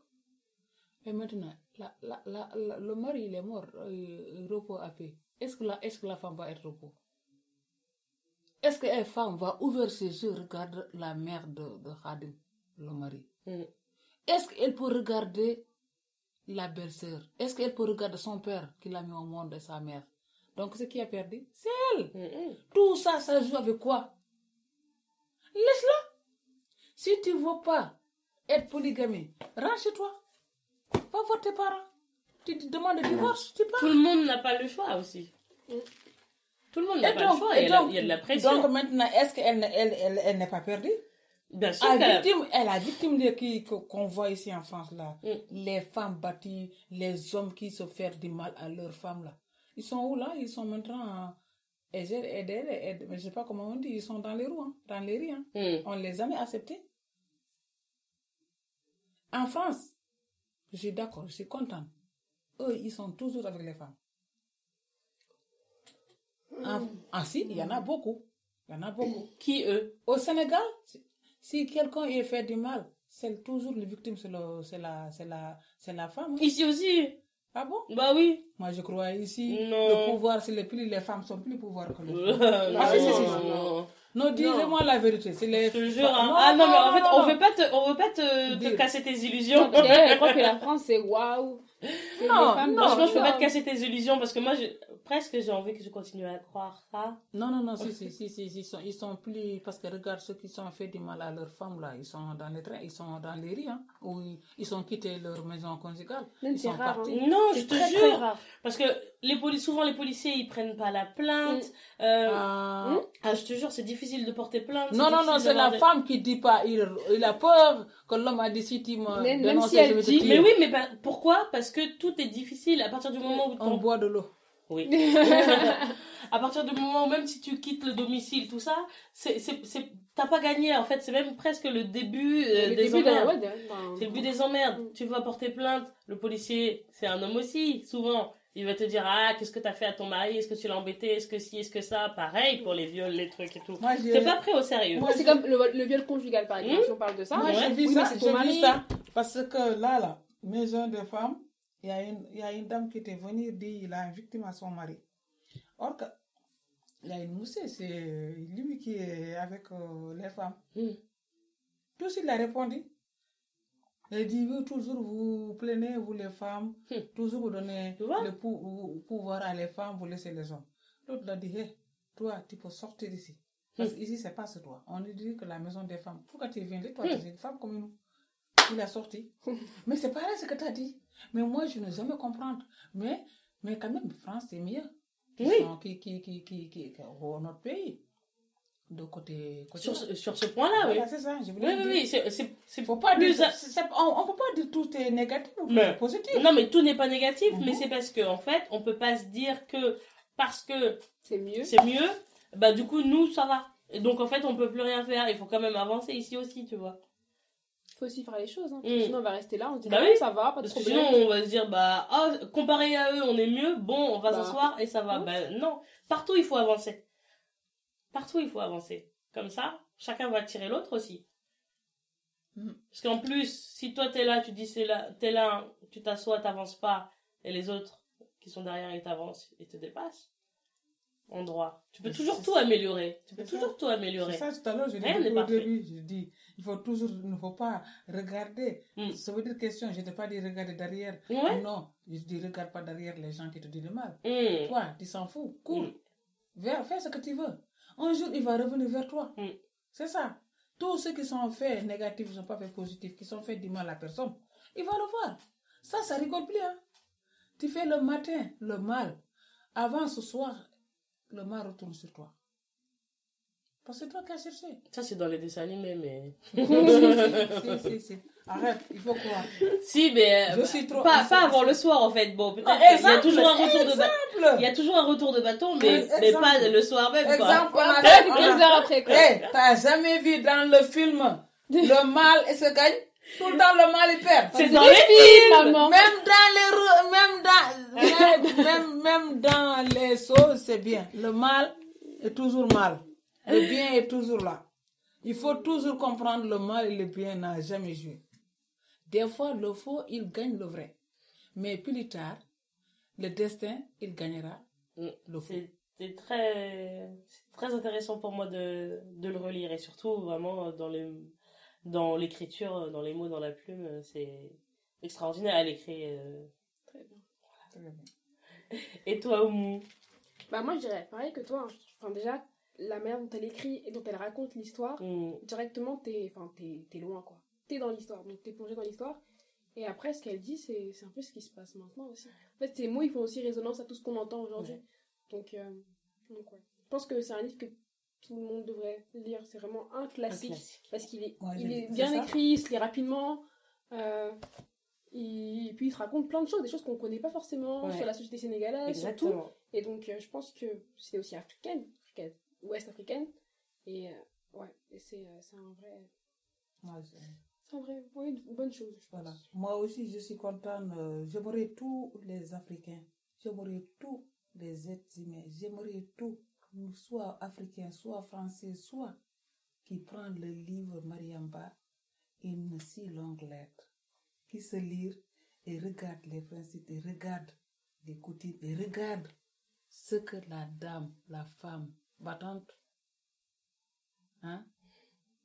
Et maintenant, la, la, la, la- le mari, il est mort, euh, repos à paix. Est-ce que, la, est que la femme va être repos? Est-ce qu'une femme va ouvrir ses yeux, regarder la mère de, de Khadim, le mari? Mm. Est-ce qu'elle peut regarder la belle-sœur? Est-ce qu'elle peut regarder son père qui l'a mis au monde et sa mère? Donc, ce qui a perdu, c'est elle. Mm, mm. Tout ça, ça joue avec quoi? Laisse-la. Si tu ne veux pas être polygamie, rentre chez toi. Va voir tes parents. Tu te demandes le divorce, tu pars. Tout le monde n'a pas le choix aussi. Tout le monde n'a pas donc- le choix. et la- donc- il y a de la pression. Donc maintenant, est-ce qu'elle n'est- elle, elle, elle n'est pas perdue? Bien sûr Ah, qu'elle a- victime, elle a victime de qui que- qu'on voit ici en France là. Mm. Les femmes battues, les hommes qui se font du mal à leurs femmes là. Ils sont où là? Ils sont maintenant Et j'ai aidé, aidé, mais je sais pas comment on dit, ils sont dans les roues, hein, dans les riz. Hein. Hmm. On ne les a jamais acceptés. En France, je suis d'accord, je suis contente. Eux, ils sont toujours avec les femmes. En- ah si, il y en a beaucoup. Il y en a beaucoup. [COUGHS] Qui eux? Au Sénégal, si- quelqu'un est fait du mal, c'est toujours les victimes, c'est la, la, c'est la femme. hein. Ici aussi. Ah bon? Bah oui. Moi, je crois ici, Non. le pouvoir, c'est les plus, les femmes sont plus pouvoir que les [LAUGHS] hommes. non, Ah, si, si, si. non. Non, dis-moi la vérité. C'est les Je te jure. hein. Non, ah non, mais en fait, on veut pas te, on veut pas te, te casser tes illusions. Je crois que la [LAUGHS] France, c'est waouh. Non, femmes- non, Franchement, je peux non. pas te casser tes illusions parce que moi, je, presque, j'ai envie que je continue à croire ça. Non, non, non, si, si, si, si, si, ils, sont, ils sont plus. Parce que regarde ceux qui sont fait du mal à leurs femmes, là, ils sont dans les trains, ils sont dans les riz, hein, où ils, ils ont quitté leur maison conjugale. Même Ils sont rare, partis. hein. Non, je te très, jure. très rare. Parce que les poli- souvent, les policiers, ils prennent pas la plainte. Mm. Euh, Ah. ah, je te jure, c'est difficile de porter plainte. Non, non, non, c'est la femme qui dit pas. Il, il a peur que l'homme a dit si tu me Même- si elle dit-. Mais oui, mais pas- pourquoi? Parce que tout est difficile à partir du moment où On boit de l'eau. Oui. [LAUGHS] à partir du moment où même si tu quittes le domicile, tout ça, c'est, t'as pas gagné en fait. C'est même presque le début euh, Le des début emmerdes. ouais, C'est le but des emmerdes. Mm. Tu vas porter plainte. Le policier, c'est un homme aussi, souvent. Il va te dire, ah, qu'est-ce que t'as fait à ton mari? Est-ce que tu l'as embêté? Est-ce que si, est-ce que ça? Pareil pour les viols, les trucs et tout. Moi, j'ai C'est pas pris au sérieux. Moi, C'est comme le, le viol conjugal, par exemple, Hmm. si on parle de ça. Moi, Ouais. j'ai vu Oui, ça, mais c'est ton j'ai mari. vu ça. Parce que là, là, maison de femme, il y, a une, il y a une dame qui était venue dire il a une victime à son mari. Or, que, il y a une moussée, c'est lui qui est avec euh, les femmes. Mm. Tout de il a répondu. Il dit, oui, toujours vous plaignez, vous les femmes, Hmm. toujours vous donnez le pou- pouvoir à les femmes, vous laissez les hommes. L'autre a dit, toi, tu peux sortir d'ici. Parce qu'ici, c'est pas sur toi. On nous dit que la maison des femmes, pourquoi tu viens là, toi, Hmm. tu es une femme comme nous. Il a sorti. mais c'est pareil ce que tu as dit. Mais moi, je ne jamais comprendre. Mais, mais quand même, France, c'est mieux. Qui Oui. sont- qui, qui, qui, qui, qui, qui- au notre pays. De côté. côté Sur, ce- sur ce point-là, oui. Voilà, c'est ça. Je Oui, voulais oui, dire. oui. C'est, c'est, c'est Faut pas plus dire, à- c'est- c'est- on, on peut pas dire tout est négatif ou tout Mais- est positif. Non, mais tout n'est pas négatif, Mhm. mais c'est parce que, en fait, on peut pas se dire que parce que C'est mieux. c'est mieux, bah, du coup, nous, ça va. Et donc, en fait, on peut plus rien faire. Il faut quand même avancer ici aussi, tu vois. Faut aussi faire les choses. Hein, Mm. Sinon, on va rester là, on se dit, Bah ah, oui. ça va, pas de Parce problème. sinon, on va se dire, bah, ah, comparé à eux, on est mieux. Bon, on va Bah. s'asseoir et ça va. Ouais. Bah, non. Partout, il faut avancer. Partout, il faut avancer. Comme ça, chacun va tirer l'autre aussi. Mhm. Parce qu'en plus, si toi, t'es là, tu dis, c'est là, t'es là, tu t'assois, t'avances pas, et les autres qui sont derrière, ils t'avancent et te dépassent. En droit. Tu peux Mais toujours tout ça. améliorer. Tu peux ça. toujours tout améliorer. ça tout à l'heure, je l'ai dit au début. Je dis, il faut toujours, il ne faut pas regarder. Mm. Ça veut dire question, je ne t'ai pas dit regarder derrière. Ouais. Non, je dis regarde pas derrière les gens qui te disent le mal. Hum. Toi, tu s'en fous, cours. Mm. Fais ce que tu veux. Un jour, il va revenir vers toi. Mm. C'est ça. Tous ceux qui sont faits négatifs ne sont pas faits positifs, qui sont faits du mal à personne, il va le voir. Ça, ça rigole plus. Hein. Tu fais le matin le mal. Avant ce soir, le mal retourne sur toi. Parce que c'est toi qui as cherché. Ça, c'est dans les dessins animés, mais. [LAUGHS] si, si, si. Arrête, il faut croire. Si, mais euh, Je suis trop- pas, pas avant le soir en fait. Bon, peut-être Ah, qu'il y a exemple, toujours un retour de bâton. Exemple. Il y a toujours un retour de bâton, mais, mais exemple. pas le soir même quoi. Exemple, on a Après, fait- du on 15 a- heures après, quoi. Hey, t'as jamais vu dans le film le mal et se gagne Tout le temps le mal il perd. C'est C'est dans les films, maman. Même dans les même dans, même, même, dans les choses, c'est bien. Le mal est toujours mal. Le bien est toujours là. Il faut toujours comprendre le mal et le bien n'a jamais joué. Des fois, le faux, il gagne le vrai. Mais plus tard, le destin, il gagnera Mm. le faux. C'est c'est très, très intéressant pour moi de, de le relire et surtout vraiment dans les, dans l'écriture, dans les mots, dans la plume, c'est extraordinaire. Elle écrit. euh. Très bien. Très bien. Et toi, Oumou? Bah, moi, je dirais pareil que toi. hein. Enfin, déjà, la manière dont elle écrit et dont elle raconte l'histoire, Mm. directement, t'es enfin, t'es- t'es loin, quoi. T'es dans l'histoire, donc t'es plongé dans l'histoire. Et après, ce qu'elle dit, c'est c'est un peu ce qui se passe maintenant aussi. En fait, ces mots, ils font aussi résonance à tout ce qu'on entend aujourd'hui. Ouais. Donc, euh, donc, ouais. Je pense que c'est un livre que tout le monde devrait lire. C'est vraiment un Un classique. Parce qu'il est, Ouais, il est bien écrit, il se lit rapidement. euh, et puis, il te raconte plein de choses, des choses qu'on connaît pas forcément Ouais. sur la société sénégalaise, surtout. Exactement. Et donc, euh, je pense que c'est aussi africaine, africaine, ouest africaine. Et euh, ouais, et c'est euh, c'est un vrai, c'est un vrai, ouais, une bonne chose. je Voilà. pense. Moi aussi, je suis contente. euh, J'aimerais tous les Africains. J'aimerais tous les êtres humains. J'aimerais tout, soit africains, soit français, soit qui prennent le livre Mariamba, une si longue lettre, qui se lire et regarde les principes, et regarde les coutumes, et regarde ce que la dame, la femme battante, hein,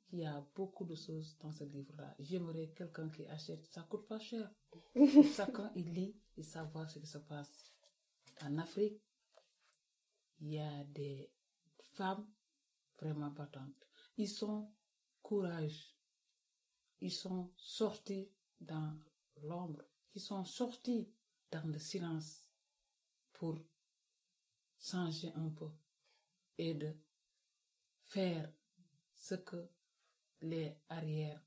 qui a beaucoup de choses dans ce livre-là. J'aimerais quelqu'un qui achète, ça coûte pas cher. [LAUGHS] Chacun, il lit et savoir ce qui se passe. En Afrique, il y a des femmes vraiment battantes. Ils sont courageux. Ils sont sortis dans l'ombre. Ils sont sortis dans le silence pour changer un peu et de faire ce que les arrières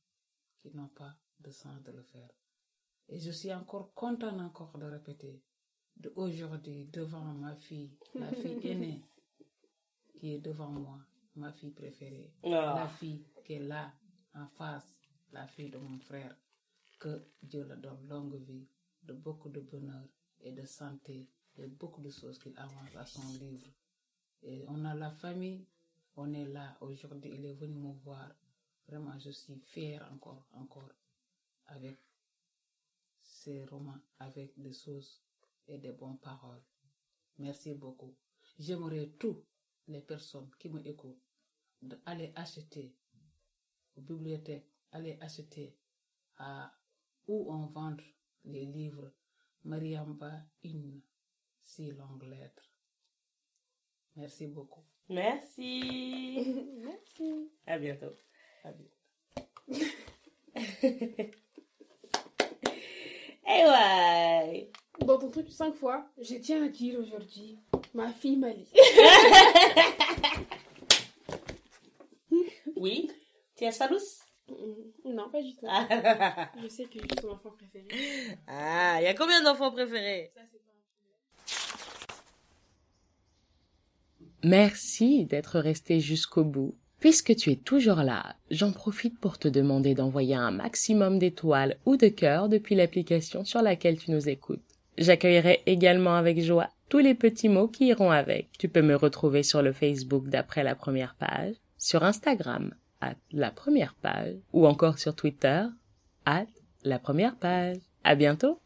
qui n'ont pas de sens de le faire. Et je suis encore contente encore de répéter aujourd'hui devant ma fille, ma [LAUGHS] fille aînée qui est devant moi, ma fille préférée, Ah. la fille qui est là en face, la fille de mon frère, que Dieu le donne longue vie, de beaucoup de bonheur et de santé et beaucoup de choses qu'il avance à son livre. Et on a la famille, on est là. Aujourd'hui, il est venu me voir. Vraiment, je suis fière encore, encore, avec ces romans, avec des choses et des bonnes paroles. Merci beaucoup. J'aimerais toutes les personnes qui me écoutent d'aller acheter aux bibliothèques, aller acheter à où on vend les livres Mariamba, une si longue lettre. Merci beaucoup. Merci. [LAUGHS] Merci. À bientôt. À bientôt. [LAUGHS] Eh ouais. Dans ton truc cinq fois, je tiens à dire aujourd'hui, ma fille m'a lu. Oui. Tu as salus Mm, Non, pas du tout. Ah, [LAUGHS] Je sais que suis son enfant préféré. il y a combien d'enfants préférés? Ça, c'est pas Merci d'être resté jusqu'au bout. Puisque tu es toujours là, j'en profite pour te demander d'envoyer un maximum d'étoiles ou de cœurs depuis l'application sur laquelle tu nous écoutes. J'accueillerai également avec joie tous les petits mots qui iront avec. Tu peux me retrouver sur le Facebook d'après la première page, sur Instagram, à la première page, ou encore sur Twitter, à la première page. À bientôt!